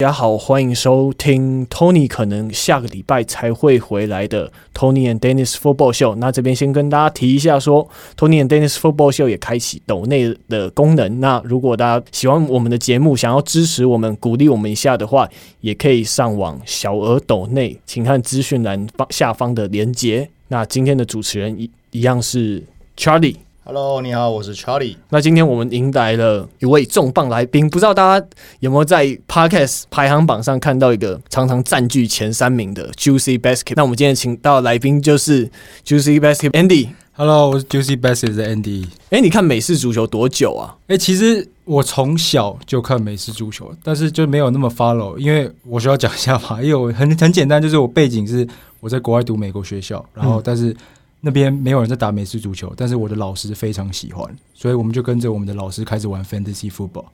大家好，欢迎收听 Tony 可能下个礼拜才会回来的 Tony and Dennis Football Show。那这边先跟大家提一下说，Tony and Dennis Football Show 也开启抖内的功能。那如果大家喜欢我们的节目，想要支持我们、鼓励我们一下的话，也可以上网小额抖内，请看资讯栏方下方的连结。那今天的主持人一一样是 Charlie。Hello，你好，我是 Charlie。那今天我们迎来了一位重磅来宾，不知道大家有没有在 Podcast 排行榜上看到一个常常占据前三名的 Juicy Basket。那我们今天请到的来宾就是 Juicy Basket Andy。Hello，我是 Juicy Basket 的 Andy。哎、欸，你看美式足球多久啊？哎、欸，其实我从小就看美式足球，但是就没有那么 follow，因为我需要讲一下嘛，因为我很很简单，就是我背景是我在国外读美国学校，然后但是。那边没有人在打美式足球，但是我的老师非常喜欢，所以我们就跟着我们的老师开始玩 Fantasy Football，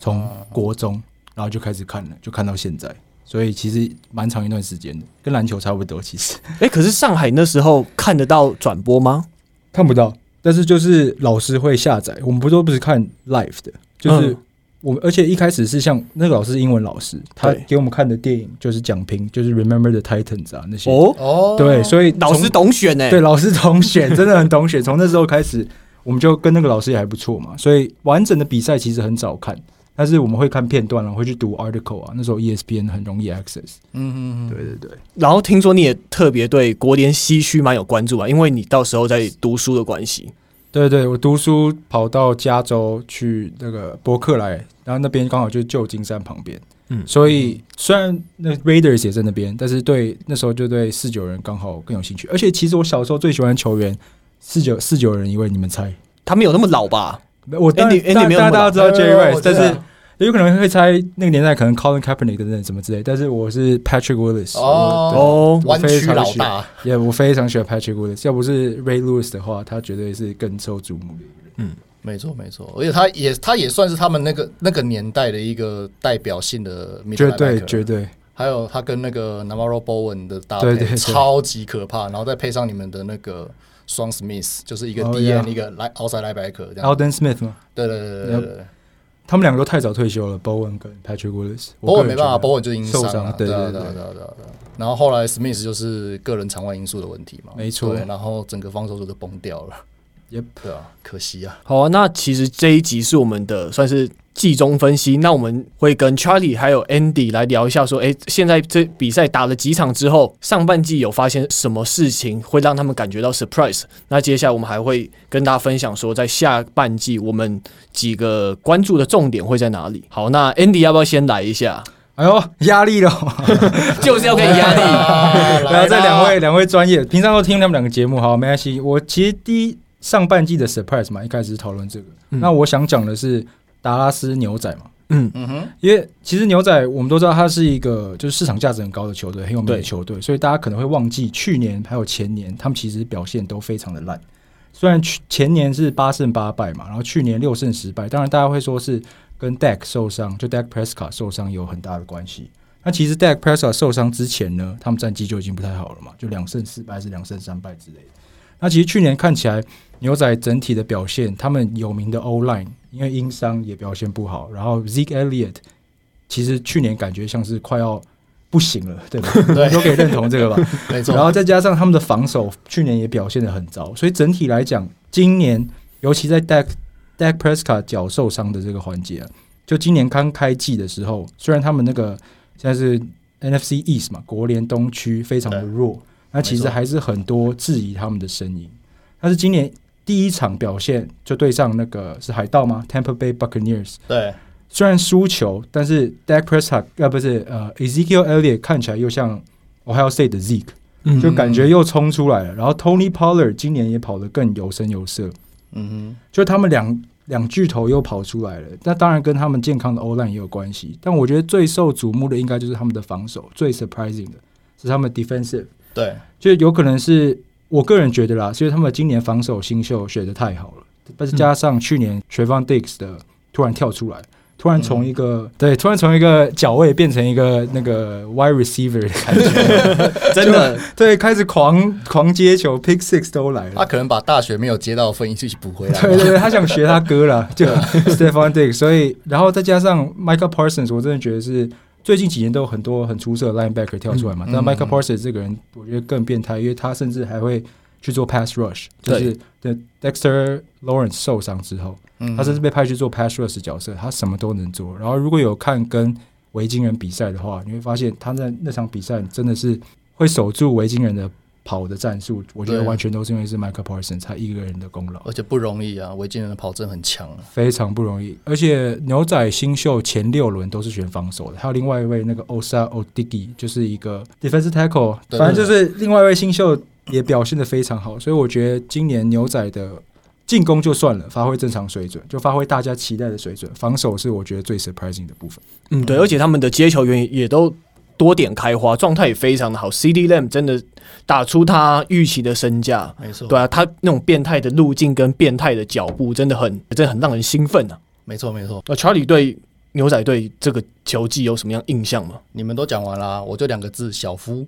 从国中然后就开始看了，就看到现在，所以其实蛮长一段时间的，跟篮球差不多。其实，哎，可是上海那时候看得到转播吗？看不到，但是就是老师会下载，我们不都不是看 live 的，就是。嗯我而且一开始是像那个老师是英文老师，他给我们看的电影就是讲评，就是 Remember the Titans 啊那些哦哦，对，所以老师懂选呢，对，老师懂选，真的很懂选。从那时候开始，我们就跟那个老师也还不错嘛，所以完整的比赛其实很少看，但是我们会看片段了，会去读 article 啊。那时候 ESPN 很容易 access，嗯嗯嗯，对对对。然后听说你也特别对国联西区蛮有关注啊，因为你到时候在读书的关系。对对，我读书跑到加州去那个伯克莱，然后那边刚好就是旧金山旁边，嗯，所以虽然那 Raiders 也在那边，但是对那时候就对四九人刚好更有兴趣。而且其实我小时候最喜欢的球员四九四九人一位，你们猜？他们有那么老吧？我当然大家大家都知道 Jerry Rice，但是。有可能会猜那个年代可能 Colin Kaepernick 的人什么之类，但是我是 Patrick Willis 哦，湾区老大，也、yeah, 我非常喜欢 Patrick Willis，要不是 Ray Lewis 的话，他绝对是更受瞩目的一个人。嗯，没错没错，而且他也他也算是他们那个那个年代的一个代表性的，绝对绝对。还有他跟那个 Namaro Bowman 的搭配超级可怕，然后再配上你们的那个双 Smith，就是一个 DN、oh, yeah. 一个来 outside linebacker 这样 Aldon Smith 吗？对对对对对，对。他们两个都太早退休了，Bowen 跟 Patrick Willis，Bowen 没办法，Bowen 就因受伤对对对对对。然后后来 Smith 就是个人场外因素的问题嘛，没错。然后整个防守组就崩掉了，Yep，对啊，可惜啊。好啊，那其实这一集是我们的算是。季中分析，那我们会跟 Charlie 还有 Andy 来聊一下，说，哎，现在这比赛打了几场之后，上半季有发现什么事情会让他们感觉到 surprise？那接下来我们还会跟大家分享说，在下半季我们几个关注的重点会在哪里？好，那 Andy 要不要先来一下？哎呦，压力了，就是要给你压力。然后这两位两位专业，平常都听他们两个节目，好，没关系。我其实第一上半季的 surprise 嘛，一开始讨论这个，嗯、那我想讲的是。达拉斯牛仔嘛，嗯嗯哼，因为其实牛仔我们都知道，它是一个就是市场价值很高的球队，很有名的球队，所以大家可能会忘记去年还有前年，他们其实表现都非常的烂。虽然去前年是八胜八败嘛，然后去年六胜十败，当然大家会说是跟 Dak 受伤，就 Dak Prescott 受伤有很大的关系。那其实 Dak Prescott 受伤之前呢，他们战绩就已经不太好了嘛，就两胜四败还是两胜三败之类的。那其实去年看起来牛仔整体的表现，他们有名的 O-line 因为因伤也表现不好，然后 Zeke Elliott 其实去年感觉像是快要不行了，对吧？对，都可以认同这个吧？没错。然后再加上他们的防守去年也表现得很糟，所以整体来讲，今年尤其在 Dak Dak Prescott 脚受伤的这个环节啊，就今年刚开季的时候，虽然他们那个现在是 NFC East 嘛，国联东区非常的弱。那其实还是很多质疑他们的声音，但是今年第一场表现就对上那个是海盗吗？Tampa Bay Buccaneers。对，虽然输球，但是 Dak Prescott 呃不是呃 Ezekiel Elliott 看起来又像 Ohio State 的 Zeke，就感觉又冲出来了。然后 Tony Pollard 今年也跑得更有声有色，嗯哼，就他们两两巨头又跑出来了。那当然跟他们健康的 O-line 也有关系，但我觉得最受瞩目的应该就是他们的防守，最 surprising 的是他们 defensive。对，就有可能是我个人觉得啦，所以他们今年防守新秀选的太好了，但是加上去年 Trevon Diggs 的突然跳出来，突然从一个、嗯、对，突然从一个角位变成一个那个 wide receiver 的感觉，真的 对，开始狂狂接球，pick six 都来了。他可能把大学没有接到的分一起补回来。对对对，他想学他哥了，就 Stephon Diggs，所以然后再加上 Michael Parsons，我真的觉得是。最近几年都有很多很出色的 linebacker 跳出来嘛。嗯、但 Michael Parsons 这个人，我觉得更变态，因为他甚至还会去做 pass rush，就是的 Dexter Lawrence 受伤之后，他甚至被派去做 pass rush 角色，他什么都能做。然后如果有看跟维京人比赛的话，你会发现他在那场比赛真的是会守住维京人的。跑的战术，我觉得完全都是因为是 Michael Parsons 他一个人的功劳，而且不容易啊！维京人的跑阵很强，非常不容易。而且牛仔新秀前六轮都是选防守的，还有另外一位那个 Osa Odigi 就是一个 defensive tackle，反正就是另外一位新秀也表现的非常好。所以我觉得今年牛仔的进攻就算了，发挥正常水准，就发挥大家期待的水准。防守是我觉得最 surprising 的部分。嗯，对，而且他们的接球员也都。多点开花，状态也非常的好。CeeDee Lamb 真的打出他预期的身价，没错，对啊，他那种变态的路径跟变态的脚步，真的很，真的很让人兴奋啊。没错，没错。那 Charlie 对牛仔队这个球技有什么样印象吗？你们都讲完了，我就两个字：小夫。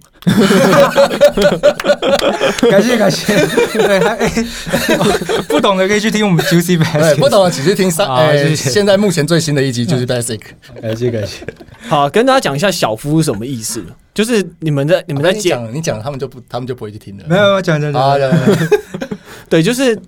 感 谢感谢。对，还、欸、不懂的可以去听我们 Juicy Basic。不懂的只是听上。哎、欸，现在目前最新的一集 Juicy Basic。感谢感谢。好，跟大家讲一下小夫是什么意思。就是你们在你们在讲、啊，你讲他们就不，他们就不会去听了。没有没有，讲讲讲。对，就是。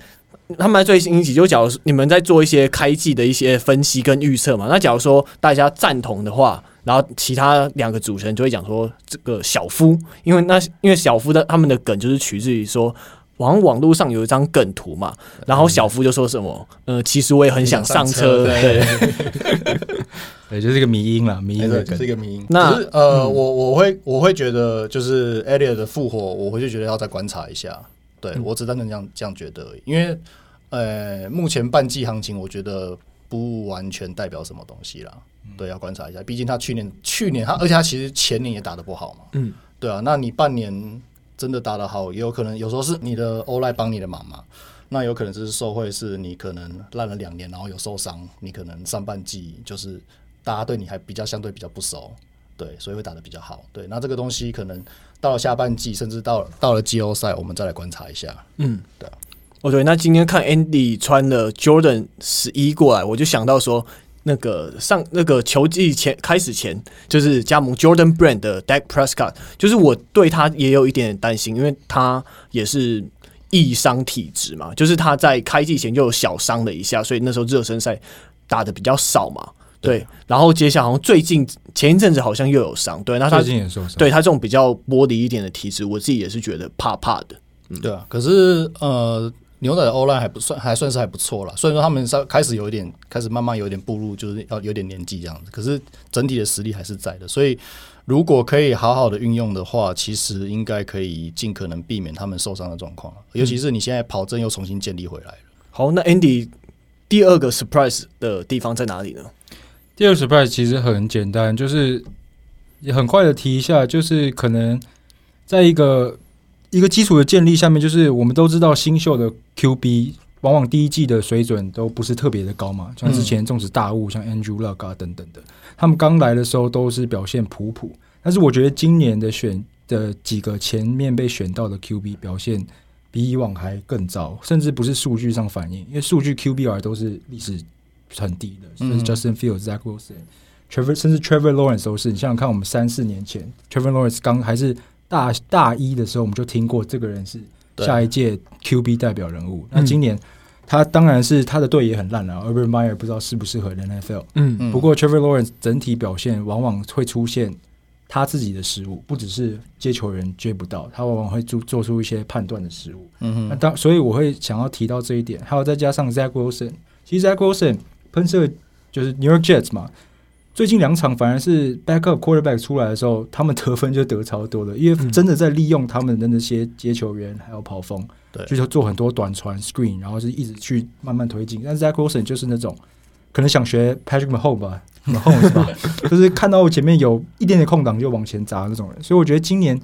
他们在最新一集就假如你们在做一些开季的一些分析跟预测嘛，那假如说大家赞同的话，然后其他两个主持人就会讲说这个小夫，因为那因为小夫的他们的梗就是取自于说网网络上有一张梗图嘛，然后小夫就说什么，呃，其实我也很想上车，对，对，就是一个迷因了，迷因的梗，是一个迷因。那呃，嗯、我我会我会觉得就是 Elliott 的复活，我回去觉得要再观察一下。对，我只单纯这样这样觉得，因为呃，目前半季行情，我觉得不完全代表什么东西啦。对，要观察一下，毕竟他去年去年他，而且他其实前年也打得不好嘛。嗯，对啊，那你半年真的打得好，也有可能有时候是你的 O-line 帮你的忙嘛。那有可能就是受贿是你可能烂了两年，然后有受伤，你可能上半季就是大家对你还比较相对比较不熟，对，所以会打得比较好。对，那这个东西可能。到了下半季，甚至到了到了季后赛，我们再来观察一下。嗯，对。哦，对，那今天看 Andy 穿了 Jordan 十一过来，我就想到说，那个上那个球季前开始前，就是加盟 Jordan Brand 的 Dak Prescott，就是我对他也有一点点担心，因为他也是易伤体质嘛，就是他在开季前就有小伤了一下，所以那时候热身赛打的比较少嘛。对，然后接下来好像最近前一阵子好像又有伤，对，那他最近也受伤，对他这种比较玻璃一点的体质，我自己也是觉得怕怕的。嗯，对啊，可是呃，牛仔的 O-line 还不算，还算是还不错了。虽然说他们稍开始有一点，开始慢慢有一点步入，就是要有点年纪这样子，可是整体的实力还是在的。所以如果可以好好的运用的话，其实应该可以尽可能避免他们受伤的状况。尤其是你现在跑阵又重新建立回来了。好，那 Andy 第二个 surprise 的地方在哪里呢？第二个 surprise 其实很简单，就是也很快的提一下，就是可能在一个一个基础的建立下面，就是我们都知道新秀的 QB 往往第一季的水准都不是特别的高嘛，像之前种植大雾，像 Andrew Luck 啊等等的，他们刚来的时候都是表现普普，但是我觉得今年的选的几个前面被选到的 QB 表现比以往还更糟，甚至不是数据上反映，因为数据 QBR 都是历史。很低的，甚至 Justin Fields、Zach Wilson、Trevor，甚至 Trevor Lawrence 都是。你想想看，我们三四年前 Trevor Lawrence 刚还是大大一的时候，我们就听过这个人是下一届 QB 代表人物。那今年他当然是他的队也很烂了，Urban Meyer 不知道适不适合 NFL。嗯嗯。不过 Trevor Lawrence 整体表现往往会出现他自己的失误，不只是接球人接不到，他往往会做做出一些判断的失误。嗯哼。那当所以我会想要提到这一点，还有再加上 Zach Wilson，其实 Zach Wilson。喷射就是 New York Jets 嘛，最近两场反而是 backup quarterback 出来的时候，他们得分就得超多的，因为真的在利用他们的那些接球员还有跑锋，对，就是做很多短传 screen，然后是一直去慢慢推进。但是 Zach Wilson 就是那种可能想学 Patrick Mahomes 吧，Mahomes 是吧，就是看到前面有一点点空档就往前砸那种人，所以我觉得今年。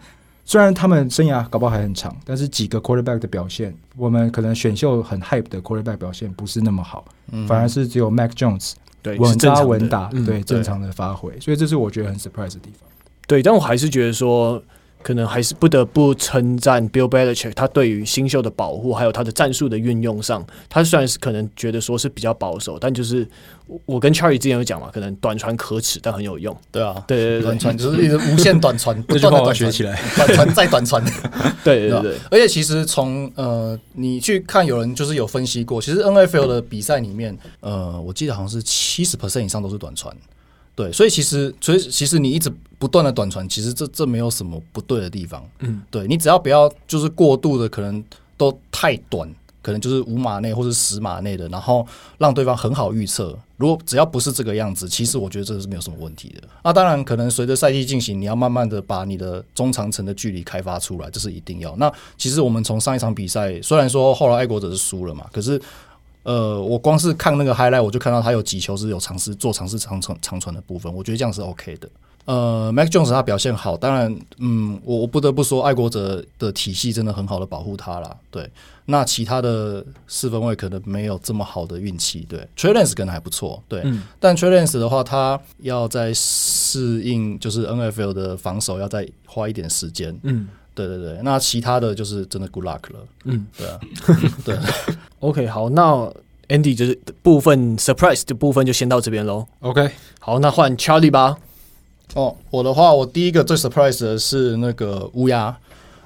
虽然他们生涯搞不好还很长，但是几个 quarterback 的表现，我们可能选秀很 hype 的 quarterback 表现不是那么好，嗯、反而是只有 Mac Jones 对稳扎稳打，嗯、对正常的发挥，所以这是我觉得很 surprise 的地方。对，但我还是觉得说可能还是不得不称赞 Bill Belichick，他对于新秀的保护，还有他的战术的运用上，他虽然是可能觉得说是比较保守，但就是我跟 Charlie 之前有讲嘛，可能短传可耻，但很有用。对啊，对对对，短传就是一直无限短传，不断的短学起来，短传再短传。对对对，而且其实从呃，你去看有人就是有分析过，其实 NFL 的比赛里面，呃，我记得好像是七十 percent 以上都是短传。对，所以其实，所以其实你一直不断的短传，其实这这没有什么不对的地方。嗯，对，你只要不要就是过度的，可能都太短，可能就是五码内或是十码内的，然后让对方很好预测。如果只要不是这个样子，其实我觉得这是没有什么问题的。那当然，可能随着赛季进行，你要慢慢的把你的中长程的距离开发出来，这是一定要。那其实我们从上一场比赛，虽然说后来爱国者是输了嘛，可是。呃，我光是看那个 highlight，我就看到他有几球是有尝试做尝试长传长传的部分，我觉得这样是 OK 的。呃，Mac Jones 他表现好，当然，嗯，我我不得不说，爱国者的体系真的很好的保护他啦。对，那其他的四分卫可能没有这么好的运气。对，Trey Lance 可能还不错。对，嗯、但 Trey Lance 的话，他要在适应就是 NFL 的防守，要再花一点时间。嗯。对对对，那其他的就是真的 good luck 了。嗯，对啊，对。OK，好，那 Andy 就是部分 surprise 的部分就先到这边喽。OK，好，那换 Charlie 吧。哦，我的话，我第一个最 surprise 的是那个乌鸦。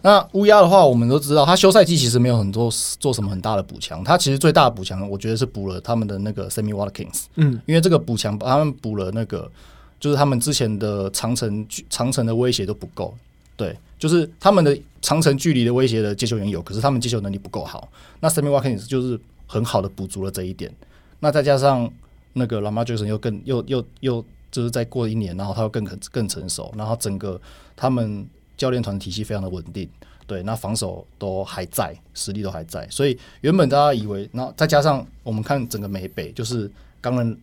那乌鸦的话，我们都知道，他休赛季其实没有很多做什么很大的补强。他其实最大的补强，我觉得是补了他们的那个 Sammy Watkins。嗯，因为这个补强，他们补了那个，就是他们之前的长城长城的威胁都不够。对。就是他们的长程距离的威胁的接球员有，可是他们接球能力不够好。那 Sammy Watkins 就是很好的补足了这一点。那再加上那个 Lamar Jackson 又更又又又就是再过一年，然后他又更更成熟，然后整个他们教练团体系非常的稳定。对，那防守都还在，实力都还在。所以原本大家以为，那再加上我们看整个美北，就是刚刚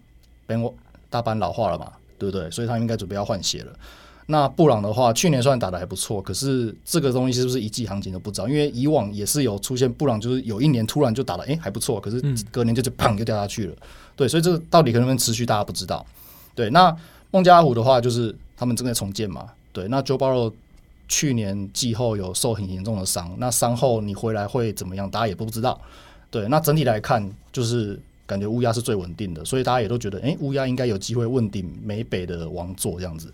Ben 大班老化了嘛，对不对？所以他应该准备要换血了。那布朗的话，去年虽然打的还不错，可是这个东西是不是一季行情都不知道？因为以往也是有出现布朗，就是有一年突然就打的哎、欸、还不错，可是隔年就就砰就掉下去了。对，所以这个到底可能不能持续，大家不知道。对，那孟加拉虎的话，就是他们正在重建嘛。对，那 Joe Burrow 去年季后有受很严重的伤，那伤后你回来会怎么样？大家也不知道。对，那整体来看，就是感觉乌鸦是最稳定的，所以大家也都觉得，哎、欸，乌鸦应该有机会问鼎美北的王座这样子。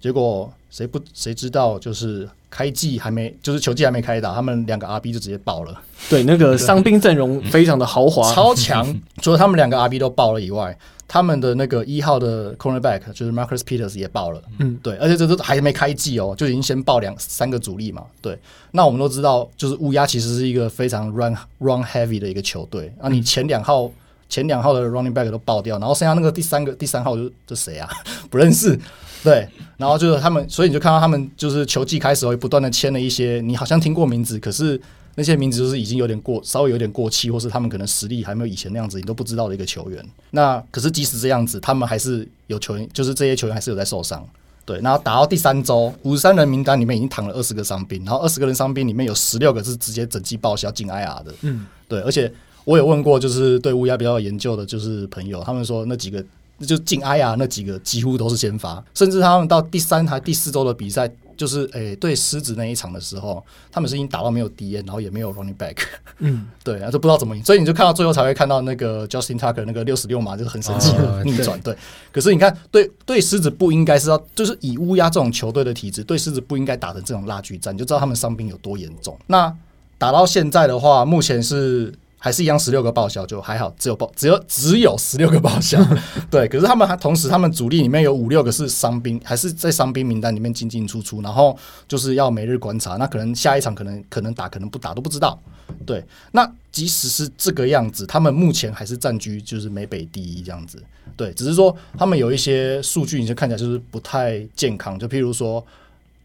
结果谁不谁知道，就是开季还没，就是球季还没开打，他们两个 RB 就直接爆了。对，那个伤兵阵容非常的豪华，超强。除了他们两个 RB 都爆了以外，他们的那个一号的 Cornerback 就是 Marcus Peters 也爆了。嗯，对，而且这都还没开季哦，就已经先爆两三个主力嘛。对，那我们都知道，就是乌鸦其实是一个非常 run run heavy 的一个球队。啊你前两号前两号的 running back 都爆掉，然后剩下那个第三个第三号就这谁啊？不认识。对，然后就是他们，所以你就看到他们就是球季开始会不断的签了一些你好像听过名字，可是那些名字就是已经有点过，稍微有点过期，或是他们可能实力还没有以前那样子，你都不知道的一个球员。那可是即使这样子，他们还是有球员，就是这些球员还是有在受伤。对，然后打到第三周，五十三人名单里面已经躺了二十个伤兵，然后二十个人伤兵里面有十六个是直接整季报销进 IR 的。嗯，对，而且我有问过，就是对乌鸦比较有研究的，就是朋友，他们说那几个。就进埃亚那几个几乎都是先发，甚至他们到第三台第四周的比赛，就是诶、欸、对狮子那一场的时候，他们是已经打到没有 DN，然后也没有 running back，嗯，对，啊，就不知道怎么赢，所以你就看到最后才会看到那个 Justin Tucker 那个六十六码就是很神奇的逆转，对。可是你看，对对狮子不应该是要，就是以乌鸦这种球队的体质，对狮子不应该打成这种拉锯战，你就知道他们伤病有多严重。那打到现在的话，目前是。还是一样，十六个报销就还好，只有报只有只有十六个报销，对。可是他们还同时，他们主力里面有五六个是伤兵，还是在伤兵名单里面进进出出，然后就是要每日观察。那可能下一场可能可能打，可能不打都不知道。对，那即使是这个样子，他们目前还是占据就是美北第一这样子。对，只是说他们有一些数据，你就看起来就是不太健康。就譬如说，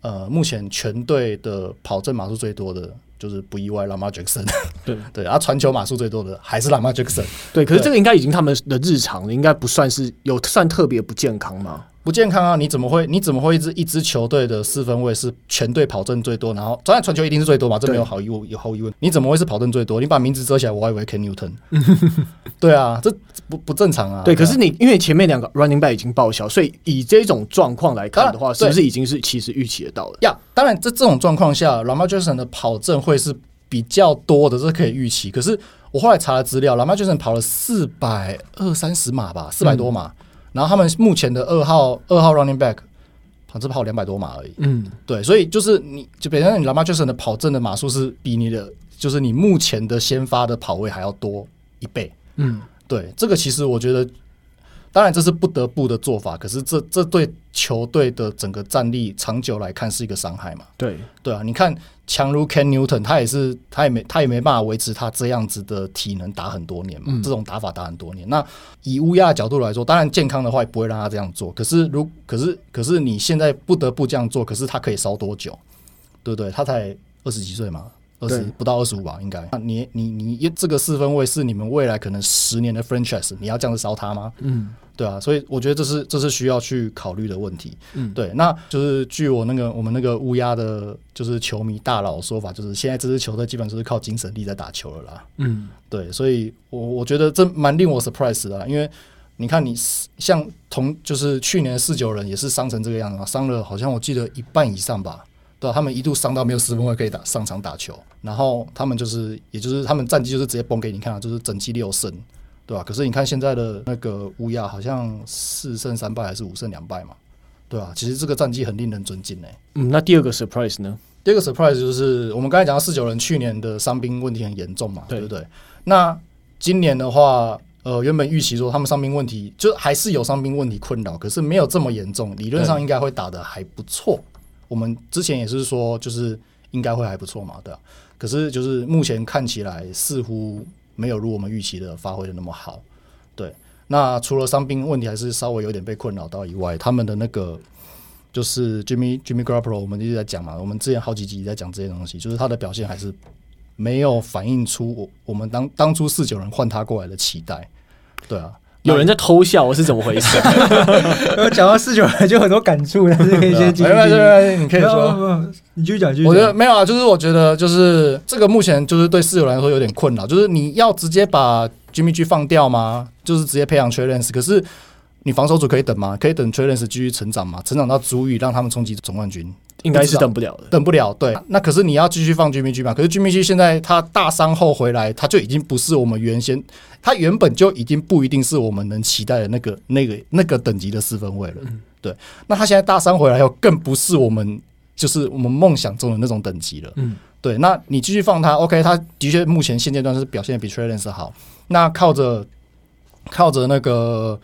呃，目前全队的跑阵码数最多的。就是不意外，Lamar Jackson 对 对，啊，传球码数最多的还是 Lamar Jackson。对，可是这个应该已经他们的日常了，应该不算是有算特别不健康吗？不健康啊！你怎么会？你怎么会一支一支球队的四分卫是全队跑阵最多？然后当然传球一定是最多嘛，这没有好疑问，有毫疑问。你怎么会是跑阵最多？你把名字遮起来，我还以为 Ken Newton。对啊，这不不正常啊！对，可是你因为前面两个 running back 已经报销，所以以这种状况来看的话，是不是已经是其实预期得到了？呀，当然在这种状况下，Lamar Jackson 的跑阵会是比较多的，这可以预期。可是我后来查了资料，Lamar Jackson 跑了四百二三十码吧，四百多码。嗯然后他们目前的二号二号 running back 跑只跑两百多码而已。嗯，对，所以就是你就比如说你拉马杰森的跑正的码数是比你的就是你目前的先发的跑位还要多一倍。嗯，对，这个其实我觉得。当然这是不得不的做法，可是这这对球队的整个战力长久来看是一个伤害嘛？对对啊，你看强如 Ken Newton，他也是他也没他也没办法维持他这样子的体能打很多年嘛，嗯、这种打法打很多年。那以乌鸦的角度来说，当然健康的话也不会让他这样做。可是如可是可是你现在不得不这样做，可是他可以烧多久？对不对？他才二十几岁嘛。二十不到二十五吧，应该。那你你你这个四分位是你们未来可能十年的 franchise，你要这样子烧他吗？嗯，对啊，所以我觉得这是这是需要去考虑的问题。嗯，对，那就是据我那个我们那个乌鸦的，就是球迷大佬说法，就是现在这支球队基本上是靠精神力在打球了啦。嗯，对，所以我我觉得这蛮令我 surprise 的，因为你看你像同就是去年四九人也是伤成这个样子嘛，伤了好像我记得一半以上吧。对，他们一度伤到没有十分会可以打上场打球，然后他们就是，也就是他们战绩就是直接崩给你看，啊就是整季六胜，对吧？可是你看现在的那个乌鸦，好像四胜三败还是五胜两败嘛，对吧？其实这个战绩很令人尊敬诶。嗯，那第二个 surprise 呢？第二个 surprise 就是我们刚才讲到四九人去年的伤兵问题很严重嘛，对，对不对？那今年的话，呃，原本预期说他们伤兵问题就还是有伤兵问题困扰，可是没有这么严重，理论上应该会打得还不错。我们之前也是说，就是应该会还不错嘛，对啊。可是就是目前看起来似乎没有如我们预期的发挥的那么好，对。那除了伤病问题还是稍微有点被困扰到以外，他们的那个就是 Jimmy Jimmy Garoppolo，我们一直在讲嘛，我们之前好几集在讲这些东西，就是他的表现还是没有反映出我我们当当初四九人换他过来的期待，对啊。有人在偷笑，我是怎么回事？我 讲到四九人就很多感触，但是可以先继续。没关系，你可以说。你继续讲，继续。我觉得没有啊，就是我觉得就是这个目前就是对四九人来说有点困扰，就是你要直接把 Jimmy G 放掉吗？就是直接培养 Trey Lance，可是你防守组可以等吗？可以等 Trey Lance 继续成长吗？成长到足以让他们冲击总冠军？应该是等不了的，等不了。对，那可是你要继续放 Jimmy G 嘛？可是 Jimmy G 现在他大伤后回来，他就已经不是我们原先，他原本就已经不一定是我们能期待的那个、那个、那个等级的四分位了。嗯、对，那他现在大伤回来后，更不是我们就是我们梦想中的那种等级了。嗯，对，那你继续放他，OK，他的确目前现阶段是表现比 Lance 好。那靠着靠着那个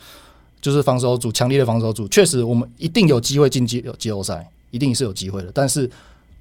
就是防守组强力的防守组，确实我们一定有机会进季季后赛。一定是有机会的，但是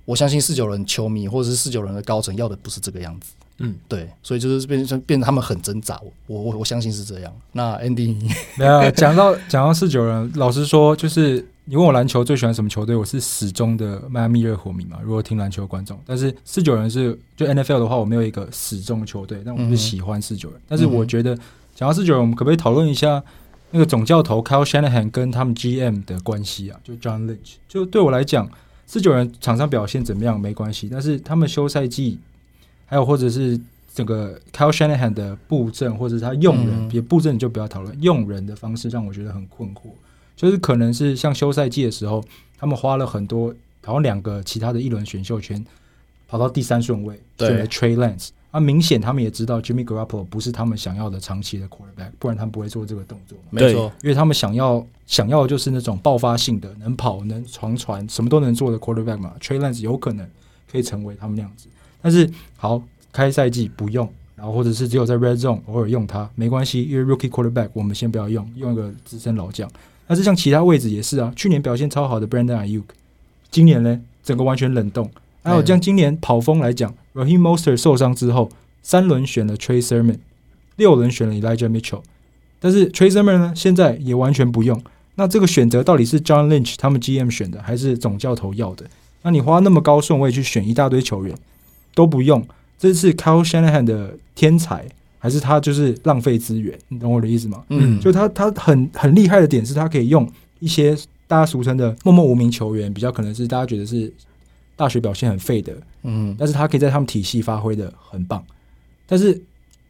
我相信四九人球迷或者是四九人的高层要的不是这个样子。嗯，对，所以就是变成变成他们很挣扎。我我我相信是这样。那 Andy 没有讲到讲到四九人，老实说，就是你问我篮球最喜欢什么球队，我是始终的迈阿密热火迷嘛。如果听篮球的观众，但是四九人是就 NFL 的话，我没有一个始终的球队，但我是喜欢四九人。嗯、但是我觉得讲到四九人，我们可不可以讨论一下？那个总教头 Kyle Shanahan 跟他们 GM 的关系啊，就 John Lynch，就对我来讲，四九人场上表现怎么样没关系，但是他们休赛季，还有或者是整个 Kyle Shanahan 的布阵，或者是他用人，别布阵就不要讨论，用人的方式让我觉得很困惑。就是可能是像休赛季的时候，他们花了很多，好像两个其他的一轮选秀权跑到第三顺位，选了 Trey Lance。啊，明显他们也知道 Jimmy Garoppolo 不是他们想要的长期的 quarterback，不然他们不会做这个动作。没错，因为他们想要想要的就是那种爆发性的、能跑、能长传、什么都能做的 quarterback 嘛。Trey Lance 有可能可以成为他们那样子，但是好，开赛季不用，然后或者是只有在 Red Zone 偶尔用它没关系，因为 Rookie quarterback 我们先不要用，用一个资深老将。但是像其他位置也是啊，去年表现超好的 Brandon Aiyuk，今年呢整个完全冷冻。还有像今年跑锋来讲，Raheem Mostert 受伤之后，三轮选了 Trey Sermon，六轮选了 Elijah Mitchell，但是 Trey Sermon 呢，现在也完全不用。那这个选择到底是 John Lynch 他们 GM 选的，还是总教头要的？那你花那么高顺位去选一大堆球员都不用，这是 Kyle Shanahan 的天才，还是他就是浪费资源？你懂我的意思吗？嗯，就他他很很厉害的点是他可以用一些大家俗称的默默无名球员，比较可能是大家觉得是大学表现很废的，嗯，但是他可以在他们体系发挥的很棒，但是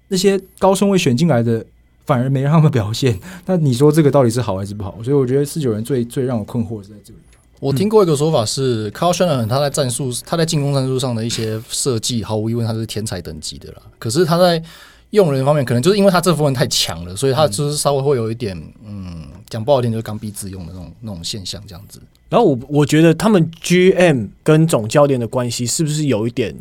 那些高顺位选进来的反而没让他们表现，那你说这个到底是好还是不好？所以我觉得四九人最最让我困惑是在这里。我听过一个说法是，Kyle Shanahan 他在战术，他在进攻战术上的一些设计，毫无疑问他是天才等级的啦。可是他在用人方面，可能就是因为他这部分太强了，所以他就是稍微会有一点，嗯，讲不好听就是刚愎自用的那种那种现象这样子。然后我我觉得他们 GM 跟总教练的关系是不是有一点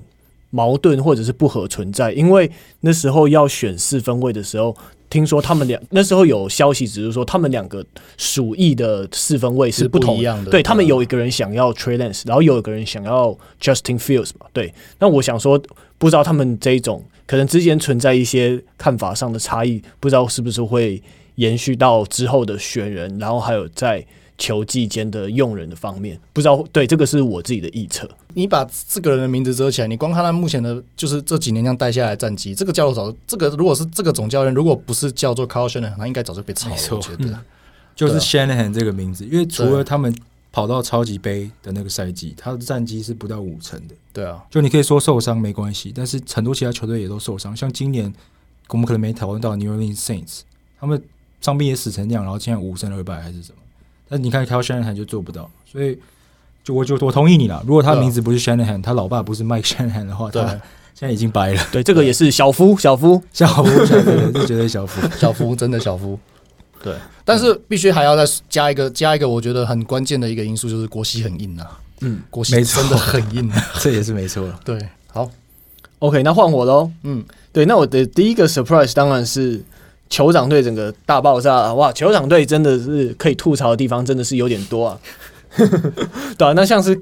矛盾或者是不合存在？因为那时候要选四分位的时候。听说他们两那时候有消息，只是说他们两个鼠疫的四分位是不同的。对，对他们有一个人想要 Trey Lance，然后有一个人想要 Justin Fields 嘛。对，那我想说，不知道他们这一种可能之间存在一些看法上的差异，不知道是不是会延续到之后的选人，然后还有在。球技间的用人的方面，不知道，对，这个是我自己的臆测。你把这个人的名字遮起来，你光看他目前的，就是这几年这样带下来战绩，这个教练早，这个如果是这个总教练，如果不是叫做 Kyle Shanahan，他应该早就被炒了。我觉得、就是 Shanahan 这个名字，因为除了他们跑到超级杯的那个赛季，他的战绩是不到五成的。对啊，就你可以说受伤没关系，但是很多其他球队也都受伤，像今年我们可能没讨论到 New Orleans Saints，他们伤病也死成那样，然后现在五胜二败还是什么？那你看，Kyle Shanahan 就做不到，所以就我就我同意你了。如果他名字不是 Shanahan，他老爸不是 Mike Shanahan 的话，他现在已经白了。对，这个也是小夫，小夫，小夫，小夫，这绝对小夫，小夫，真的小夫。对，但是必须还要再加一个，加一个，我觉得很关键的一个因素就是国西很硬啊。嗯，国西真的很硬，啊 这也是没错。对，好，OK，那换我喽。嗯，对，那我的第一个 surprise 当然是。酋长队整个大爆炸，哇！酋长队真的是可以吐槽的地方，真的是有点多啊。对啊，那像是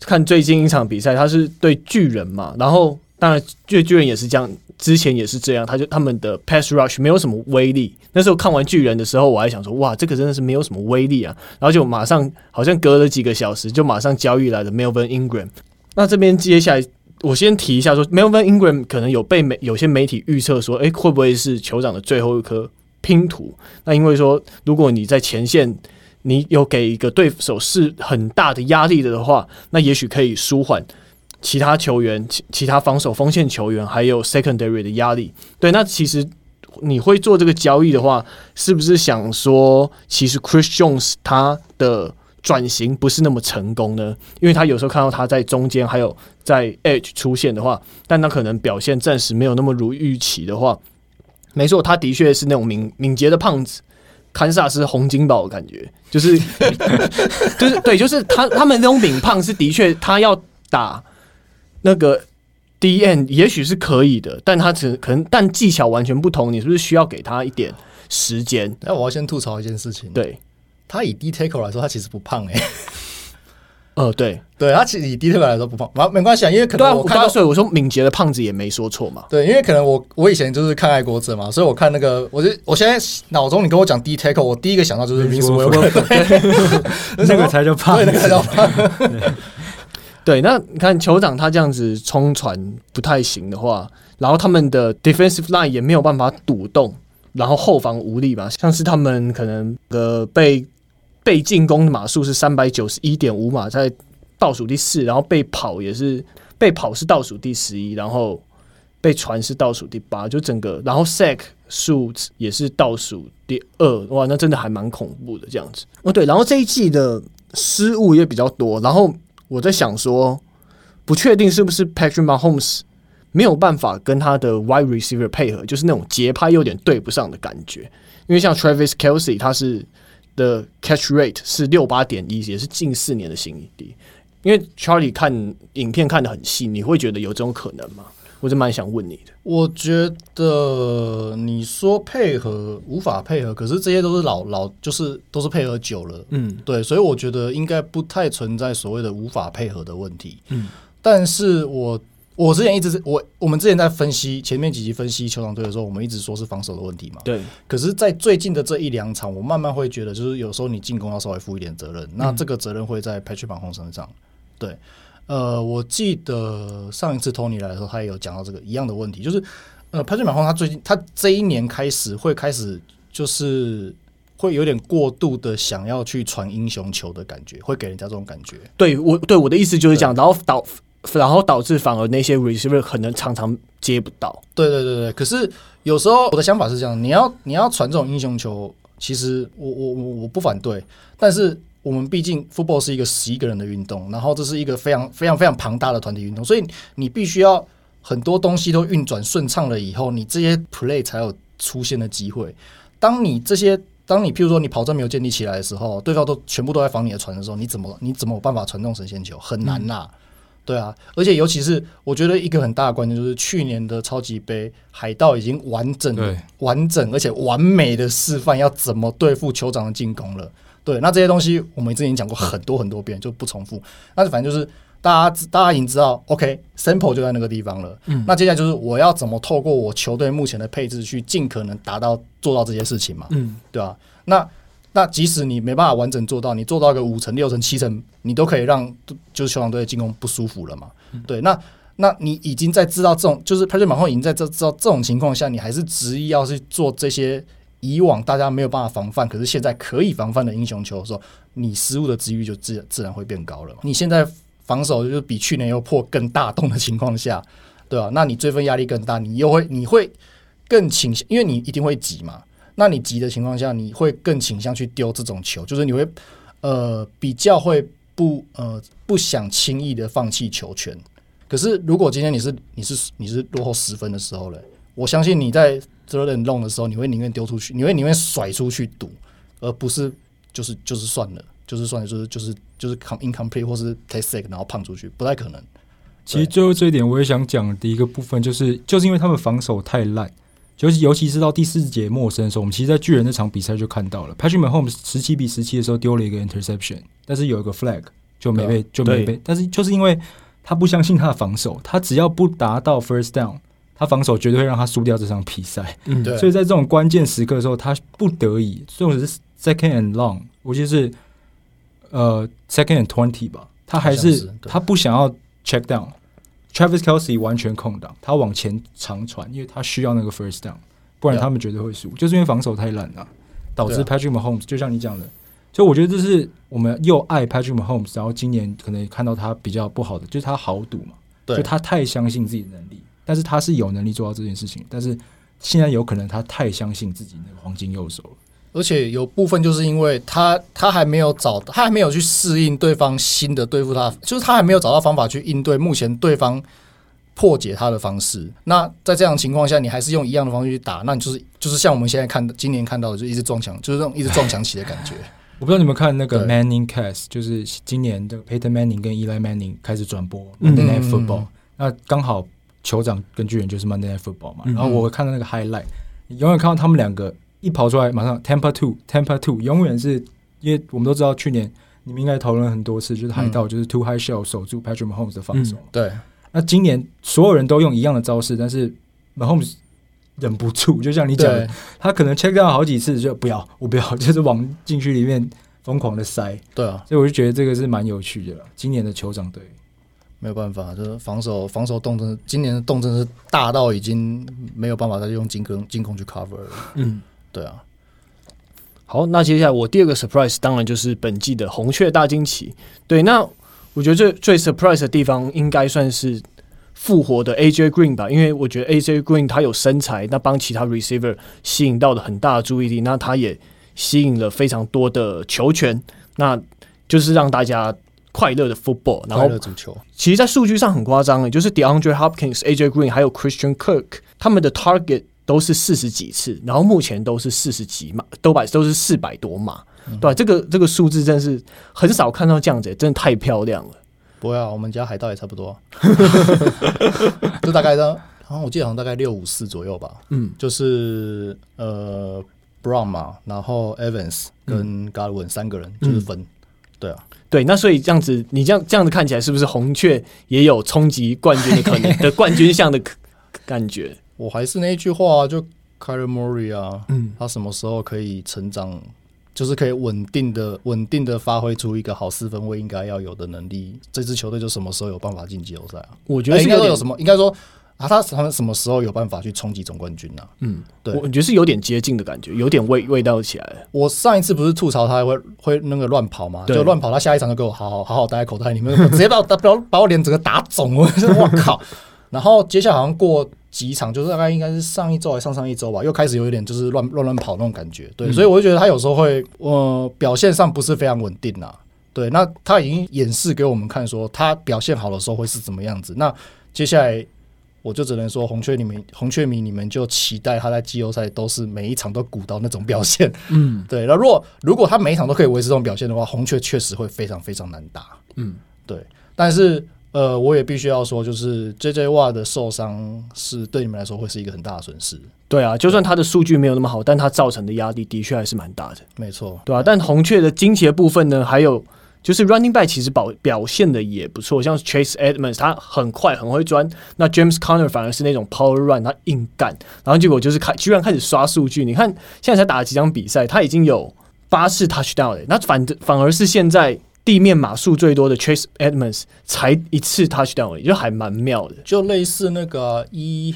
看最近一场比赛，他是对巨人嘛，然后当然巨巨人也是这样，之前也是这样，他就他们的 pass rush 没有什么威力。那时候看完巨人的时候，我还想说，哇，这个真的是没有什么威力啊。然后就马上好像隔了几个小时，就马上交易来的 Melvin Ingram。那这边接下来。我先提一下说，Melvin Ingram 可能有被媒有些媒体预测说，诶、会不会是酋长的最后一颗拼图？那因为说，如果你在前线，你有给一个对手是很大的压力的的话，那也许可以舒缓其他球员、其其他防守锋线球员还有 secondary 的压力。对，那其实你会做这个交易的话，是不是想说，其实 Chris Jones 他的？转型不是那么成功呢，因为他有时候看到他在中间还有在 edge 出现的话，但他可能表现暂时没有那么如预期的话，没错，他的确是那种敏敏捷的胖子，堪萨斯洪金宝的感觉，就是 就是对，就是他他们那种敏胖是的确他要打那个 DN 也许是可以的，但他只可能但技巧完全不同，你是不是需要给他一点时间？那我要先吐槽一件事情，对。他以 D tackle 来说，他其实不胖哎、欸。呃，对，对他其实以 D tackle 来说不胖，没没关系啊，因为可能我看到，所以我说敏捷的胖子也没说错嘛。对，因为可能我我以前就是看爱国者嘛，所以我看那个，我就我现在脑中你跟我讲 D tackle，我第一个想到就是 Vince Wilfork，那个才叫胖，那个才叫胖。对，那你看酋长他这样子冲船不太行的话，然后他们的 defensive line 也没有办法堵动，然后后防无力吧，像是他们可能呃被。被进攻的码数是三百九十一点五码，在倒数第四，然后被跑也是被跑是倒数第十一，然后被传是倒数第八，就整个，然后 sack 数也是倒数第二，哇，那真的还蛮恐怖的这样子。哦，对，然后这一季的失误也比较多，然后我在想说，不确定是不是 Patrick Mahomes 没有办法跟他的 wide receiver 配合，就是那种节拍有点对不上的感觉，因为像 Travis Kelsey 他是。的 catch rate 是六八点一，也是近四年的新低。因为 Charlie 看影片看得很细，你会觉得有这种可能吗？我就蛮想问你的。我觉得你说配合无法配合，可是这些都是老老，就是都是配合久了，嗯，对，所以我觉得应该不太存在所谓的无法配合的问题。嗯，但是我。我之前一直是我我们之前在分析前面几集分析球场队的时候，我们一直说是防守的问题嘛。对。可是，在最近的这一两场，我慢慢会觉得，就是有时候你进攻要稍微负一点责任，那这个责任会在 Patrick Mahomes 身上。对。呃，我记得上一次 Tony 来的时候，他也有讲到这个一样的问题，就是呃，Patrick Mahomes 他最近他这一年开始会开始就是会有点过度的想要去传英雄球的感觉，会给人家这种感觉。对我对我的意思就是这样，然后导然后导致反而那些 receiver 可能常常接不到。对对对对，可是有时候我的想法是这样，你要你要传这种英雄球，其实我我我我不反对，但是我们毕竟 football 是一个十一个人的运动，然后这是一个非常非常非常庞大的团体运动，所以你必须要很多东西都运转顺畅了以后，你这些 play 才有出现的机会。当你这些，当你譬如说你跑阵没有建立起来的时候，对方都全部都在防你的传的时候，你怎么你怎么有办法传动神仙球？很难呐、对啊。而且尤其是我觉得一个很大的关键就是去年的超级杯，海盗已经完整、对完整而且完美的示范要怎么对付酋长的进攻了。对，那这些东西我们之前讲过很多很多遍，就不重复。那反正就是。大家大家已经知道，OK，sample 就在那个地方了。嗯，那接下来就是我要怎么透过我球队目前的配置去尽可能达到做到这些事情嘛？嗯，对吧、啊？那那即使你没办法完整做到，你做到个五成、六成、七成，你都可以让就是球场队的进攻不舒服了嘛？嗯、对，那那你已经在知道这种就是 Patrick Mahomes 已经在这知道这种情况下，你还是执意要去做这些以往大家没有办法防范，可是现在可以防范的英雄球的时候，你失误的几率就自自然会变高了嘛？你现在。防守就是比去年又破更大洞的情况下，对吧、啊？那你追分压力更大，你又会你会更倾向，因为你一定会急嘛。那你急的情况下，你会更倾向去丢这种球，就是你会呃比较会不呃不想轻易的放弃球权。可是如果今天你是你是你是落后十分的时候嘞，我相信你在 third and long 的时候，你会宁愿丢出去，你会宁愿甩出去赌，而不是就是就是算了。就是算就是就是就是 com incomplete 或是 take sick 然后胖出去，不太可能。其实最后这一点我也想讲的一个部分，就是就是因为他们防守太烂，就是尤其是到第四节末声的时候，我们其实，在巨人那场比赛就看到了，Patrick Mahomes 十七比十七的时候丢了一个 interception，但是有一个 flag 就没被就没被，但是就是因为他不相信他的防守，他只要不达到 first down，他防守绝对会让他输掉这场比赛。嗯，对。所以在这种关键时刻的时候，他不得已，这种是 second and long，尤其是。呃，second and twenty 吧，他还是，是他不想要 check down，Travis Kelsey 完全空档，他往前长传，因为他需要那个 first down，不然他们绝对会输.就是因为防守太烂了，导致 Patrick Mahomes 就像你讲的，所以我觉得这是我们又爱 Patrick Mahomes，然后今年可能看到他比较不好的，就是他豪赌嘛，就他太相信自己的能力，但是他是有能力做到这件事情，但是现在有可能他太相信自己那个黄金右手了。而且有部分就是因为他他还没有找，他还没有去适应对方新的对付他，就是他还没有找到方法去应对目前对方破解他的方式。那在这样的情况下，你还是用一样的方式去打，那你就是 就是像我们现在看今年看到的，就一直撞墙，就是这种一直撞墙起的感觉。我不知道你们看那个 Manning Cast，就是今年的 Peyton Manning 跟 Eli Manning 开始转播 Monday Night Football，嗯、那刚好酋长跟巨人就是 Monday Night Football 嘛，嗯、然后我看到那个 Highlight，你永远看到他们两个。一跑出来，马上 Temper Two，Temper two，永远是因为我们都知道，去年你们应该讨论很多次，就是海盗就是 Too High Shell 守住 Patrick Mahomes 的防守。嗯、对，那今年所有人都用一样的招式，但是 Mahomes 忍不住，就像你讲的，他可能 check down 好几次，就不要，我不要，就是往禁区里面疯狂的塞。对啊，所以我就觉得这个是蛮有趣的了。今年的酋长队没有办法，就是防守防守动真，今年的动真是大到已经没有办法再用进攻进攻去 cover 了。嗯。对啊，好，那接下来我第二个 surprise 当然就是本季的红雀大惊奇。对，那我觉得最最 surprise 的地方应该算是复活的 AJ Green 吧，因为我觉得 AJ Green 他有身材，那帮其他 receiver 吸引到了很大的注意力，那他也吸引了非常多的球权，那就是让大家快乐的 football，然后球。其实，在数据上很夸张的，就是 DeAndre Hopkins、AJ Green 还有 Christian Kirk 他们的 target。都是四十几次，然后目前都是四十几码，都百都是四百多码，嗯、对这个这个数字真是很少看到这样子，真的太漂亮了。不会啊，我们家海盗也差不多，就大概的，好像我记得好像大概六五四左右吧。嗯，就是呃，Brown 嘛，然后 Evans 跟 Godwin 三个人就是分，嗯、对啊，对，那所以这样子，你这样这样子看起来，是不是红雀也有冲击冠军的可能的冠军项的感觉？我还是那一句话，就 Kyler Murray 啊，嗯，他什么时候可以成长，就是可以稳定的、稳定的发挥出一个好四分卫应该要有的能力，这支球队就什么时候有办法进季后赛啊？我觉得、欸、应该说有什么，应该说啊，他他们什么时候有办法去冲击总冠军呢？嗯，对，我觉得是有点接近的感觉，有点味味道起来。我上一次不是吐槽他会会那个乱跑嘛，就乱跑，他下一场就给我好好好好待在口袋里面，直接把我把把我脸整个打肿，我 我靠！然后接下来好像过几场，就是大概应该是上一周还是上上一周吧，又开始有一点就是乱乱乱跑那种感觉。对，所以我就觉得他有时候会呃表现上不是非常稳定呐。对，那他已经演示给我们看，说他表现好的时候会是怎么样子。那接下来。我就只能说，红雀你们 红雀迷，你们就期待他在季后赛都是每一场都鼓到那种表现。嗯，对。那如果如果他每一场都可以维持这种表现的话，红雀确实会非常非常难打。嗯，对。但是呃，我也必须要说，就是 JJ Watt 的受伤是对你们来说会是一个很大的损失。对啊，就算他的数据没有那么好，但他造成的压力的确还是蛮大的。没错，对啊。但红雀的惊奇的部分呢，还有。就是 running back 其实表表现的也不错，像 Chase Edmonds 他很快很会钻，那 James Conner 反而是那种 power run 他硬干，然后结果就是开居然开始刷数据，你看现在才打了几场比赛，他已经有八次 touchdown 了，那反反而是现在地面码数最多的 Chase Edmonds 才一次 touchdown，也就还蛮妙的，就类似那个一。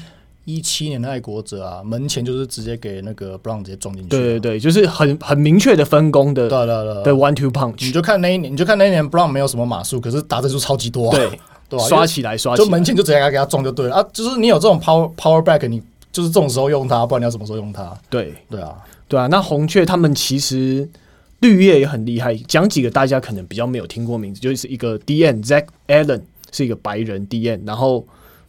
一七年的爱国者啊，门前就是直接给那个 Brown 直接撞进去。对对对，就是很很明确的分工的。对对对，对 one two punch。你就看那一年，你就看那一年 Brown 没有什么码数，可是打的就超级多。对 对，刷起来刷起来，就门前就直接给他撞就对了啊！就是你有这种 power power back，你就是这种时候用它，不然你要什么时候用它？对对啊，对啊。那红雀他们其实绿叶也很厉害，讲几个大家可能比较没有听过名字，就是一个 DN Zach Allen 是一个白人 DN，然后